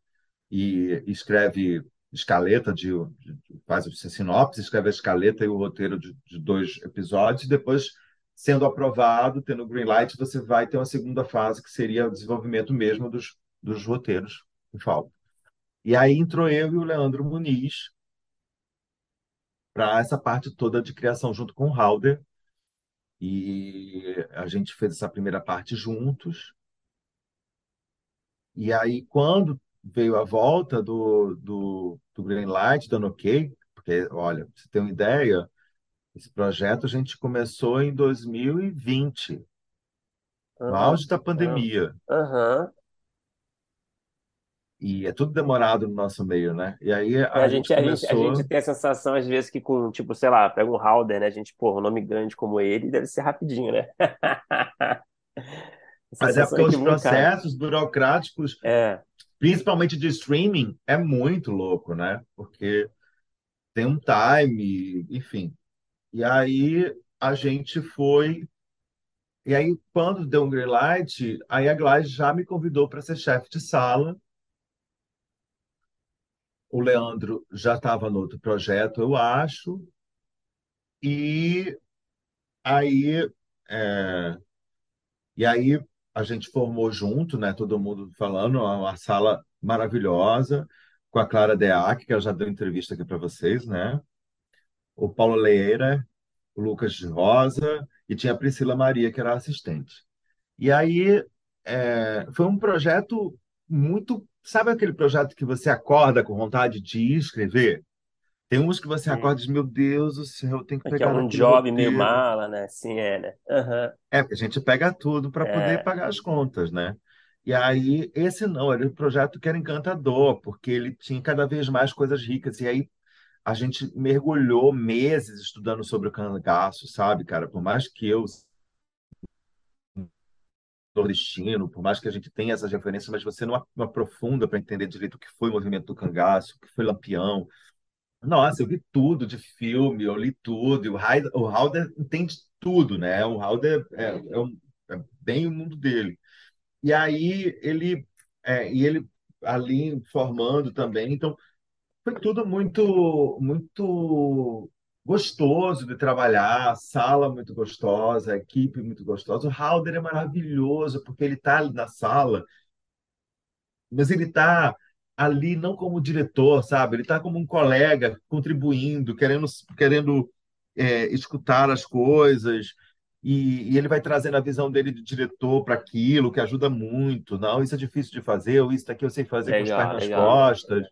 e escreve escaleta de, de faz a sinopse, escreve a escaleta e o roteiro de, de dois episódios, e depois sendo aprovado, tendo green light, você vai ter uma segunda fase que seria o desenvolvimento mesmo dos, dos roteiros que faltam. E aí entrou eu e o Leandro Muniz para essa parte toda de criação junto com o Halder. E a gente fez essa primeira parte juntos. E aí, quando veio a volta do, do, do Greenlight, dando ok, porque, olha, você tem uma ideia, esse projeto a gente começou em 2020, no auge da pandemia. Aham. E é tudo demorado no nosso meio, né? E aí É, a A gente gente, a gente, a começou. gente tem a sensação, às vezes, que com, tipo, sei lá, pega um Halder, né? A gente, pô, um nome grande como ele deve ser rapidinho, né? A Mas é sensação porque é que os muito, cara. processos burocráticos, É, principalmente de streaming, é muito louco, né? Porque tem um time, enfim. E aí a gente foi. E aí, quando deu um green light, aí a Gladys já me convidou para ser chefe de sala. O Leandro já estava no outro projeto, eu acho. E aí, é, e aí a gente formou junto, né? Todo mundo falando, uma sala maravilhosa, com a Clara Deac, que ela já deu entrevista aqui para vocês, né? O Paulo Leira, o Lucas de Rosa, e tinha a Priscila Maria, que era assistente. E aí é, foi um projeto muito. Sabe aquele projeto que você acorda com vontade de escrever? Tem uns que você sim. acorda e diz, meu Deus do céu, eu tenho que Aqui é pegar um naquele job meio roteiro. mala, né? Sim, é, né? Aham. É, porque a gente pega tudo para poder É, pagar as contas, né? E aí, esse não, era um projeto que era encantador, porque ele tinha cada vez mais coisas ricas. E aí, a gente mergulhou meses estudando sobre o cangaço, sabe, cara? Por mais que eu nordestino, por mais que a gente tenha essas referências, mas você não, não aprofunda para entender direito o que foi o movimento do cangaço, o que foi Lampião. Nossa, eu vi tudo de filme, eu li tudo. E o Halder entende tudo, né? O Halder é, é, um- é bem o mundo dele. E aí ele é, e ele ali formando também. Então foi tudo muito muito gostoso de trabalhar, sala muito gostosa, equipe muito gostosa. O Halder é maravilhoso porque ele está ali na sala mas ele está ali não como diretor, sabe? Ele está como um colega, contribuindo, querendo, querendo é, escutar as coisas, e, e ele vai trazendo a visão dele de diretor para aquilo, que ajuda muito. Não, isso é difícil de fazer, ou isso daqui eu sei fazer com os pés legal, nas legal. costas.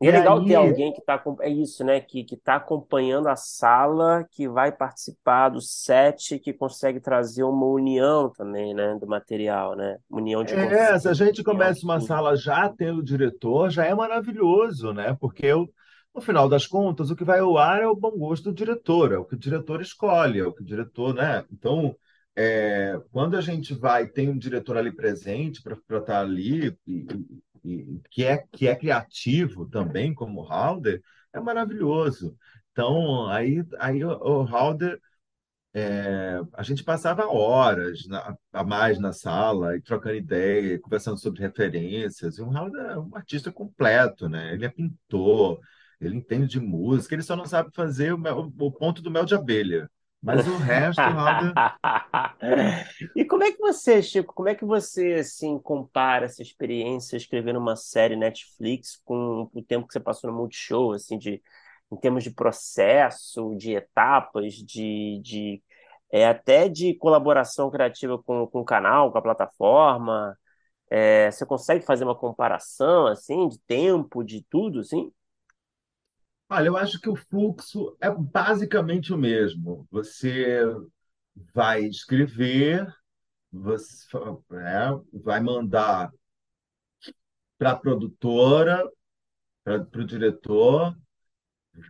E é legal ter aí, alguém que está, é isso, né? Que que está acompanhando a sala, que vai participar do set, que consegue trazer uma união também, né? Do material, né? União de é, se a gente começa uma sala já tendo diretor, já é maravilhoso, né? Porque eu, no final das contas, o que vai ao ar é o bom gosto do diretor, é o que o diretor escolhe, é o que o diretor, né? Então, é, quando a gente vai, tem um diretor ali presente para estar ali, e, e- que é, que é criativo também, como o Halder, é maravilhoso. Então, aí, aí o, o Halder a gente passava horas na- a mais na sala, e trocando ideia, conversando sobre referências. E o Raul é um artista completo, né? Ele é pintor, ele entende de música, ele só não sabe fazer o, o ponto do mel de abelha. Mas o resto, Raul E como é que você, Chico, como é que você assim compara essa experiência escrevendo uma série Netflix com o tempo que você passou no Multishow, assim, de, em termos de processo, de etapas, de, de é, até de colaboração criativa com, com o canal, com a plataforma? É, você consegue fazer uma comparação assim de tempo, de tudo, assim? Olha, eu acho que o fluxo é basicamente o mesmo. Você vai escrever, você, né, vai mandar para a produtora, para o diretor,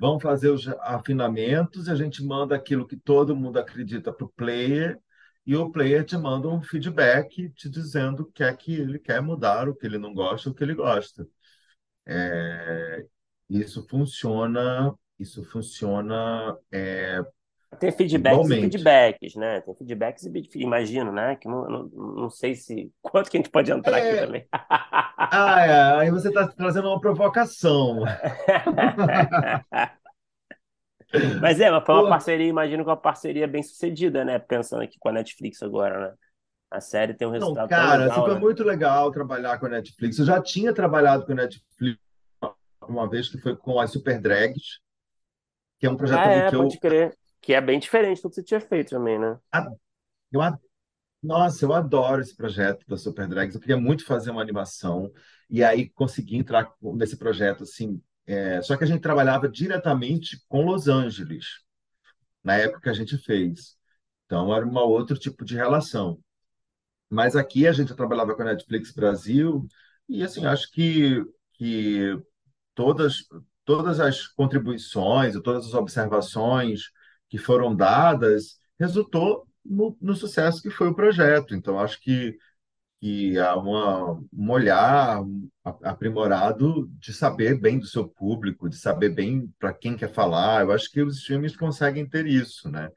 vão fazer os afinamentos, a gente manda aquilo que todo mundo acredita para o player, e o player te manda um feedback te dizendo o que é que ele quer mudar, o que ele não gosta, o que ele gosta. É, isso funciona, isso funciona é, Tem feedbacks e igualmente. feedbacks, né? Tem feedbacks e feed- imagino, né? Que não, não, não sei se quanto que a gente pode entrar aqui É, também. ah, é, aí você está trazendo uma provocação. Mas é, mas foi uma Pô, parceria, imagino que uma parceria bem sucedida, né? Pensando aqui com a Netflix agora, né? A série tem um não, resultado tão cara, assim, legal, foi né? muito legal trabalhar com a Netflix. Eu já tinha trabalhado com a Netflix uma vez que foi com as Super Drags, que é um projeto Ah, é, que pode eu, crer. Que é bem diferente do que você tinha feito também, né? eu a- nossa, eu adoro esse projeto da Super Drags. Eu queria muito fazer uma animação e aí consegui entrar nesse projeto assim. é, só que a gente trabalhava diretamente com Los Angeles na época que a gente fez. Então era um outro tipo de relação. Mas aqui a gente trabalhava com a Netflix Brasil e assim acho que que todas, todas as contribuições, todas as observações que foram dadas, resultou no, no sucesso que foi o projeto. Então, acho que, que há uma, um olhar aprimorado de saber bem do seu público, de saber bem para quem quer falar. Eu acho que os streams conseguem ter isso, né?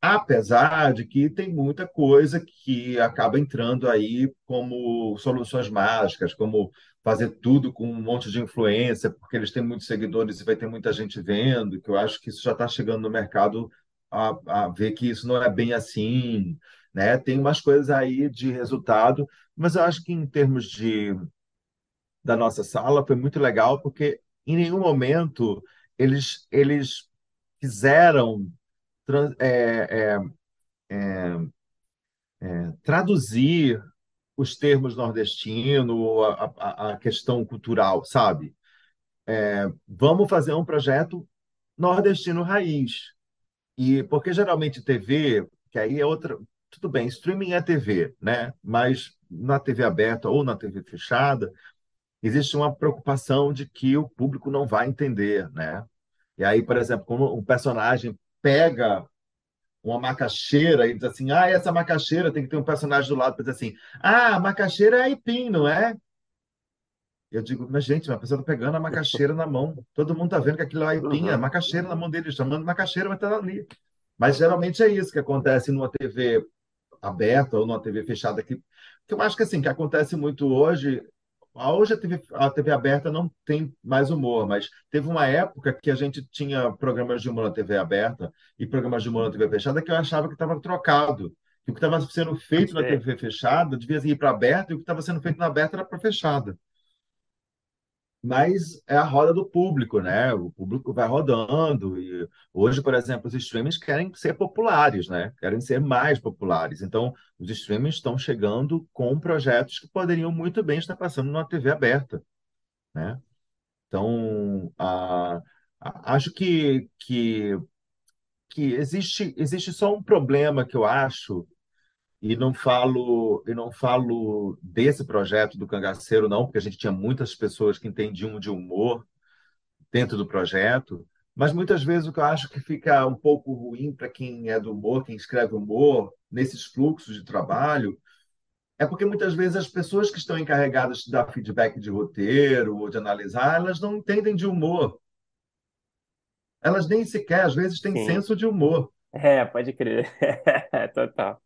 Apesar de que tem muita coisa que acaba entrando aí como soluções mágicas, como fazer tudo com um monte de influência, porque eles têm muitos seguidores e vai ter muita gente vendo, que eu acho que isso já está chegando no mercado a, a ver que isso não é bem assim, né? Tem umas coisas aí de resultado, mas eu acho que em termos de da nossa sala foi muito legal, porque em nenhum momento eles eles quiseram tran- é, é, traduzir os termos nordestino, a, a, a questão cultural, sabe? Vamos fazer um projeto nordestino raiz. E porque geralmente TV, que aí é outra, tudo bem, streaming é TV, né? Mas na TV aberta ou na TV fechada, existe uma preocupação de que o público não vai entender, né? E aí, por exemplo, quando um personagem pega uma macaxeira e diz assim: ah, essa macaxeira tem que ter um personagem do lado para dizer assim: ah, a macaxeira é aipim, não é? Eu digo, mas gente, uma pessoa está pegando a macaxeira na mão. Todo mundo está vendo que aquilo é aipim, é Uhum. macaxeira na mão dele, chamando macaxeira, mas está ali. Mas geralmente é isso que acontece numa TV aberta ou numa TV fechada, que, que eu acho que assim, que acontece muito hoje. Hoje a TV, a TV aberta não tem mais humor, mas teve uma época que a gente tinha programas de humor na TV aberta e programas de humor na TV fechada que eu achava que estava trocado. Que o que estava sendo feito na crer. TV fechada devia ir para aberta e o que estava sendo feito na aberta era para fechada. Mas é a roda do público, né? O público vai rodando e hoje, por exemplo, os streamings querem ser populares, né? Querem ser mais populares. Então, os streamings estão chegando com projetos que poderiam muito bem estar passando numa TV aberta, né? Então, a- a- acho que, que, que existe, existe só um problema que eu acho, e não falo, e não falo desse projeto do Cangaceiro, não, porque a gente tinha muitas pessoas que entendiam de humor dentro do projeto, mas muitas vezes o que eu acho que fica um pouco ruim para quem é do humor, quem escreve humor, nesses fluxos de trabalho, é porque muitas vezes as pessoas que estão encarregadas de dar feedback de roteiro ou de analisar, elas não entendem de humor. Elas nem sequer, às vezes, têm Sim. senso de humor. É, pode crer. Total.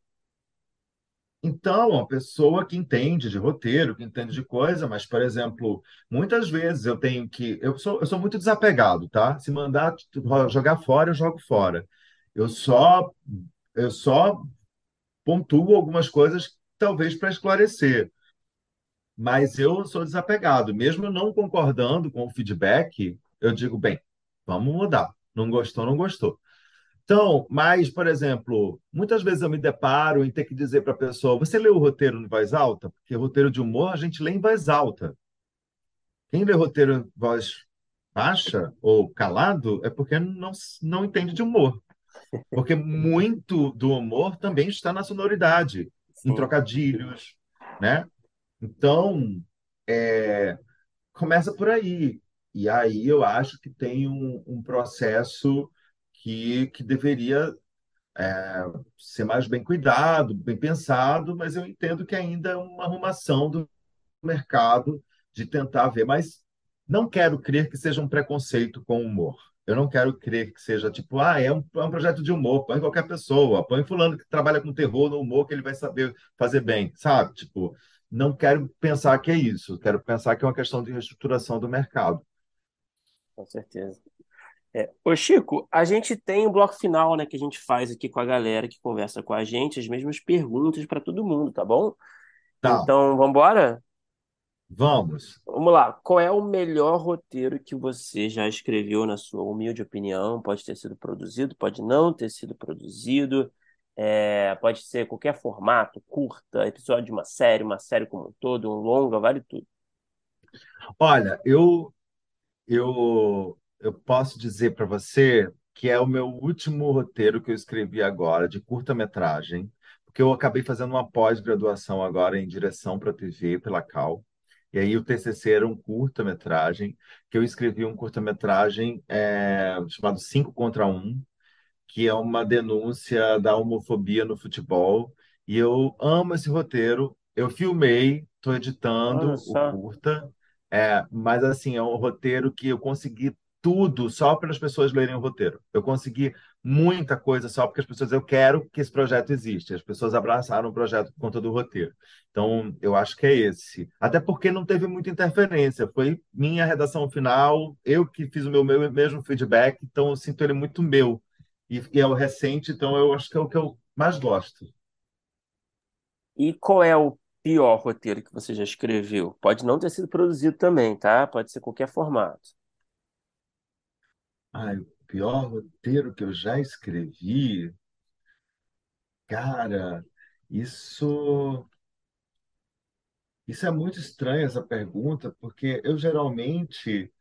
Então, a pessoa que entende de roteiro, que entende de coisa, mas, por exemplo, muitas vezes eu tenho que. Eu sou, eu sou muito desapegado, tá? Se mandar jogar fora, eu jogo fora. Eu só, eu só pontuo algumas coisas, talvez para esclarecer. Mas eu sou desapegado. Mesmo não concordando com o feedback, eu digo, bem, vamos mudar. Não gostou, não gostou. Então, mas, por exemplo, muitas vezes eu me deparo em ter que dizer para a pessoa: você leu o roteiro em voz alta? Porque roteiro de humor a gente lê em voz alta. Quem lê roteiro em voz baixa ou calado é porque não, não entende de humor. Porque muito do humor também está na sonoridade, em Sim. trocadilhos, né? Então, é, começa por aí. E aí eu acho que tem um, um processo que, que deveria é, ser mais bem cuidado, bem pensado, mas eu entendo que ainda é uma arrumação do mercado de tentar ver. Mas não quero crer que seja um preconceito com o humor. Eu não quero crer que seja tipo, ah, é um, é um projeto de humor, põe qualquer pessoa, põe fulano que trabalha com terror no humor que ele vai saber fazer bem, sabe? Tipo, não quero pensar que é isso, quero pensar que é uma questão de reestruturação do mercado. Com certeza. É. Ô Chico, a gente tem o bloco final, né, que a gente faz aqui com a galera que conversa com a gente, as mesmas perguntas para todo mundo, tá bom? Tá, Então, vamos embora? vamos. Vamos lá. Qual é o melhor roteiro que você já escreveu, na sua humilde opinião? Pode ter sido produzido, pode não ter sido produzido, é, pode ser qualquer formato, curta, episódio de uma série, uma série como um todo, um longa, vale tudo. Olha, eu eu eu posso dizer para você que é o meu último roteiro que eu escrevi agora de curta-metragem, porque eu acabei fazendo uma pós-graduação agora em direção para TV pela Cal. E aí o TCC era um curta-metragem, que eu escrevi um curta-metragem é, chamado Cinco contra Um, que é uma denúncia da homofobia no futebol. E eu amo esse roteiro. Eu filmei, estou editando o curta, é, mas assim, é um roteiro que eu consegui tudo só para as pessoas lerem o roteiro. Eu consegui muita coisa só porque as pessoas, eu quero que esse projeto exista. As pessoas abraçaram o projeto por conta do roteiro. Então, eu acho que é esse. Até porque não teve muita interferência. Foi minha redação final, eu que fiz o meu, meu mesmo feedback, então eu sinto ele muito meu. E, e é o recente, então eu acho que é o que eu mais gosto. E qual é o pior roteiro que você já escreveu? Pode não ter sido produzido também, tá? Pode ser qualquer formato. Ai, o pior roteiro que eu já escrevi, cara, isso, isso é muito estranho essa pergunta, porque eu geralmente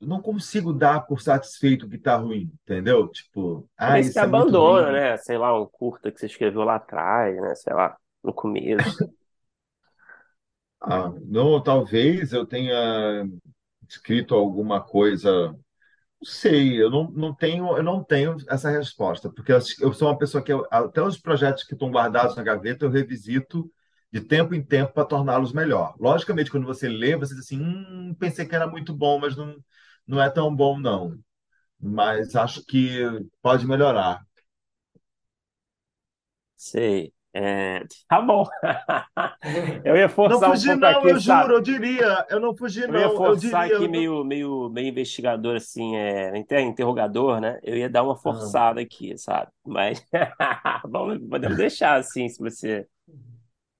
não consigo dar por satisfeito que tá ruim, entendeu? Tipo, ah, vezes que isso é muito abandona, ruim. né? Sei lá, um curta que você escreveu lá atrás, né? Sei lá, no começo. Ah, não, talvez eu tenha escrito alguma coisa sei, eu não, não tenho, eu não tenho essa resposta, porque eu, sou uma pessoa que eu- até os projetos que estão guardados na gaveta eu revisito de tempo em tempo para torná-los melhor. Logicamente, quando você lê, você diz assim, hum, pensei que era muito bom, mas não, não é tão bom, não. Mas acho que pode melhorar. Sei. É, tá bom. Eu ia Não forçar um fugi, pouco não, aqui, eu sabe? juro, eu diria. Eu não fugi, Eu ia não, eu forçar diria. aqui não- meio, meio, meio investigador, assim, é, inter- interrogador, né? Eu ia dar uma Ah. forçada aqui, sabe? Mas vamos, podemos deixar assim, se você,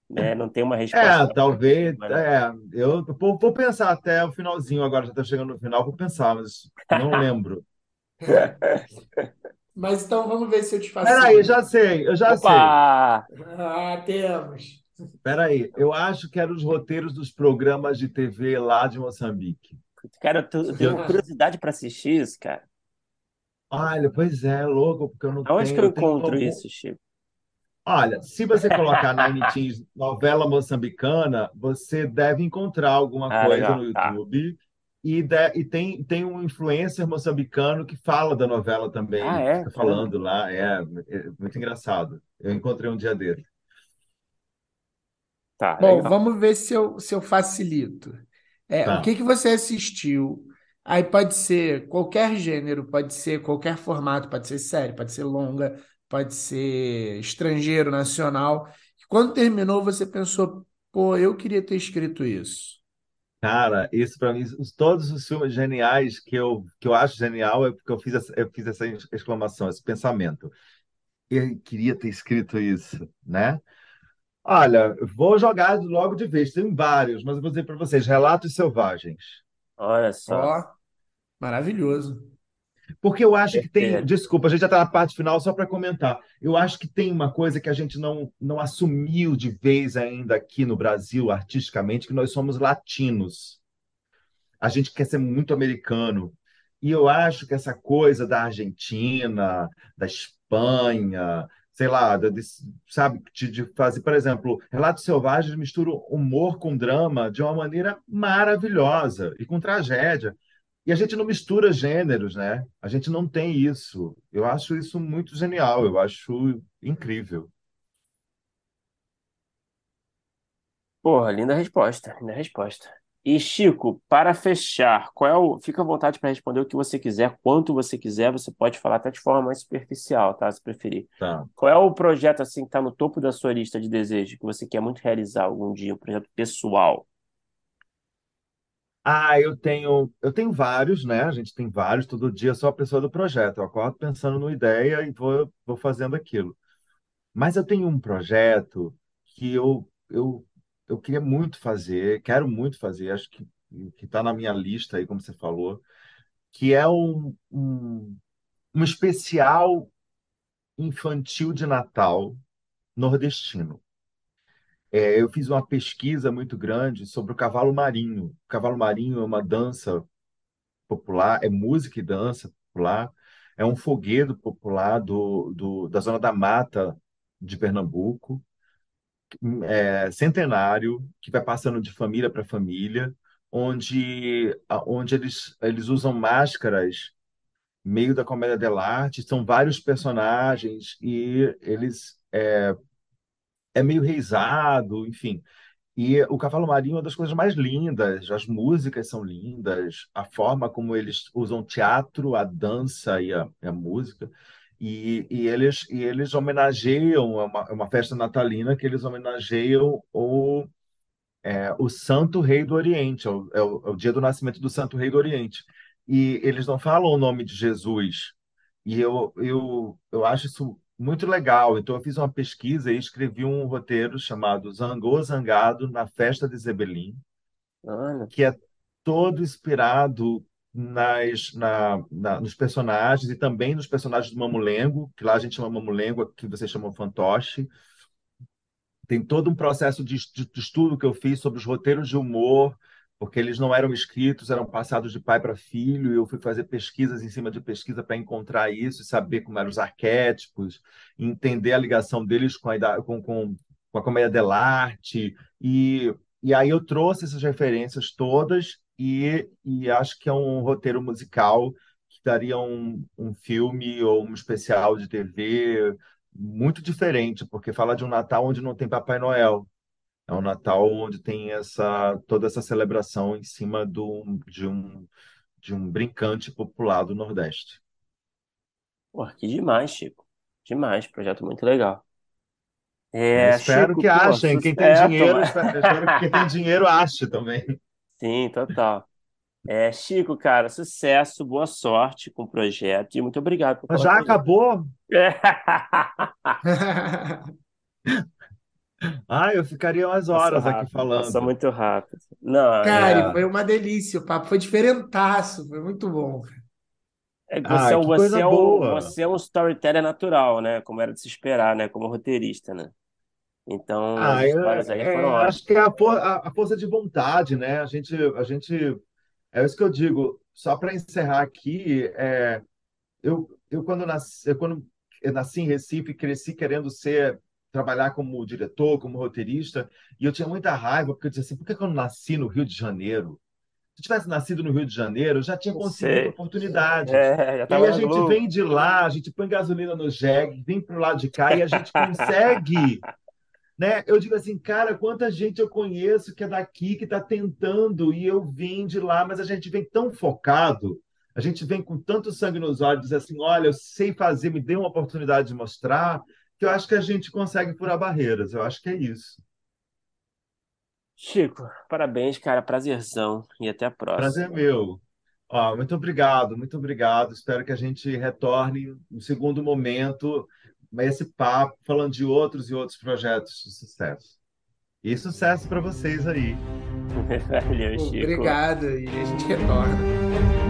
né, não tem uma resposta É, talvez. né? É, eu vou, vou pensar até o finalzinho agora, já está chegando no final, vou pensar, mas não lembro. Mas então vamos ver se eu te Peraí, facilito. já sei, eu já sei. Opa! Ah, temos. Peraí, eu acho que eram os roteiros dos programas de TV lá de Moçambique. Cara, eu eu Que tenho eu- curiosidade para assistir isso, cara. Olha, pois é, louco, porque eu não Aonde que tenho, eu eu tenho encontro algum. isso, Chico? Olha, se você colocar Nine Teens novela moçambicana, você deve encontrar alguma Ah, coisa no legal, tá. E, de- e tem, tem um influencer moçambicano que fala da novela Ah, também, é? fica Caramba. falando lá. É, é muito engraçado. Eu encontrei um dia dele. Tá, Bom, legal. vamos ver se eu, se eu facilito. É, o Tá. que que você assistiu? Aí pode ser qualquer gênero, pode ser qualquer formato, pode ser série, pode ser longa, pode ser estrangeiro, nacional. E quando terminou, você pensou, pô, eu queria ter escrito isso. Cara, isso para mim, os- todos os filmes geniais que eu, que eu acho genial é porque eu fiz essa, eu fiz essa exclamação, esse pensamento. Eu queria ter escrito isso, né? Olha, vou jogar logo de vez. Tem vários, mas eu vou dizer para vocês: Relatos Selvagens. Olha só. Ó, maravilhoso. Porque eu acho que tem. Perfeito. Desculpa, a gente já está na parte final, só para comentar. Eu acho que tem uma coisa que a gente não, não assumiu de vez ainda aqui no Brasil, artisticamente, que nós somos latinos. A gente quer ser muito americano. E eu acho que essa coisa da Argentina, da Espanha, sei lá, de- sabe, de, de fazer, por exemplo, Relatos Selvagens mistura humor com drama de uma maneira maravilhosa e com tragédia. E a gente não mistura gêneros, né? A gente não tem isso. Eu acho isso muito genial, eu acho incrível. Porra, linda resposta, linda resposta. E Chico, para fechar, qual é o... fica à vontade para responder o que você quiser, quanto você quiser, você pode falar até de forma mais superficial, tá? Se preferir. Tá. Qual é o projeto assim que está no topo da sua lista de desejos que você quer muito realizar algum dia, um projeto pessoal? Ah, eu tenho, eu tenho vários, né? A gente tem vários, todo dia sou a pessoa do projeto. Eu acordo pensando numa ideia e vou, vou fazendo aquilo. Mas eu tenho um projeto que eu, eu, eu queria muito fazer, quero muito fazer, acho que que está na minha lista aí, como você falou, que é um, um, um especial infantil de Natal nordestino. É, eu fiz uma pesquisa muito grande sobre o cavalo marinho. O cavalo marinho é uma dança popular, é música e dança popular, é um foguedo popular do, do, da Zona da Mata de Pernambuco, é, centenário, que vai passando de família para família, onde, onde eles, eles usam máscaras meio da comédia dell'arte, são vários personagens e eles é, é meio reizado, enfim. E o Cavalo Marinho é uma das coisas mais lindas, as músicas são lindas, a forma como eles usam teatro, a dança e a, a música. E, e, eles, e eles homenageiam, é uma, é uma festa natalina que eles homenageiam o, é, o Santo Rei do Oriente, é o, é, o, é o dia do nascimento do Santo Rei do Oriente. E eles não falam o nome de Jesus. E eu, eu, eu acho isso muito legal. Então, eu fiz uma pesquisa e escrevi um roteiro chamado Zangô Zangado na Festa de Zebelim, Olha, que é todo inspirado nas, na, na- nos personagens e também nos personagens do Mamulengo, que lá a gente chama Mamulengo, aqui vocês chamam fantoche. Tem todo um processo de, de- de estudo que eu fiz sobre os roteiros de humor, porque eles não eram escritos, eram passados de pai para filho, eu fui fazer pesquisas em cima de pesquisa para encontrar isso, saber como eram os arquétipos, entender a ligação deles com a, ida- com, com, com a comédia dell'arte, e, e aí eu trouxe essas referências todas, e, e acho que é um roteiro musical que daria um, um filme ou um especial de TV muito diferente, porque fala de um Natal onde não tem Papai Noel. É um Natal onde tem essa toda essa celebração em cima do, de um de um brincante popular do Nordeste. pô, que demais, Chico. Demais, projeto muito legal. É, espero Chico, que pô, achem, quem tem é, dinheiro, toma- espero, que quem tem dinheiro ache também. Sim, total. É, Chico, cara, sucesso, boa sorte com o projeto e muito obrigado por já acabou? É. Ah, eu ficaria umas horas aqui rápido, passou falando. muito rápido. Não, Cara, é, foi uma delícia. O papo foi diferentaço. Foi muito bom. é que você Ah, é, um- você é um, você é um storyteller natural, né? Como era de se esperar, né? Como roteirista, né? Então, as Ah, eu, histórias aí foram é, ótimas. acho que é a, for- a- a força de vontade, né? A gente, a gente, é isso que eu digo. Só para encerrar aqui, é, eu, eu quando nasci, eu quando eu nasci em Recife, cresci querendo ser, trabalhar como diretor, como roteirista, e eu tinha muita raiva, porque eu dizia assim, por que que eu não nasci no Rio de Janeiro? Se eu tivesse nascido no Rio de Janeiro, eu já tinha conseguido oportunidades. É, E aí a gente Globo. vem de lá, a gente põe gasolina no jegue, vem para o lado de cá e a gente consegue, né? Eu digo assim, cara, quanta gente eu conheço que é daqui, que está tentando, e eu vim de lá, mas a gente vem tão focado, a gente vem com tanto sangue nos olhos, dizer assim, olha, eu sei fazer, me dê uma oportunidade de mostrar, que eu acho que a gente consegue furar barreiras. Eu acho que é isso. Chico, parabéns, cara. Prazerzão. E até a Prazer é próxima. meu. Ó, muito obrigado, muito obrigado. Espero que a gente retorne no segundo momento, esse papo, falando de outros e outros projetos de sucesso. E sucesso para vocês aí. Valeu, Chico. Obrigado. E a gente retorna.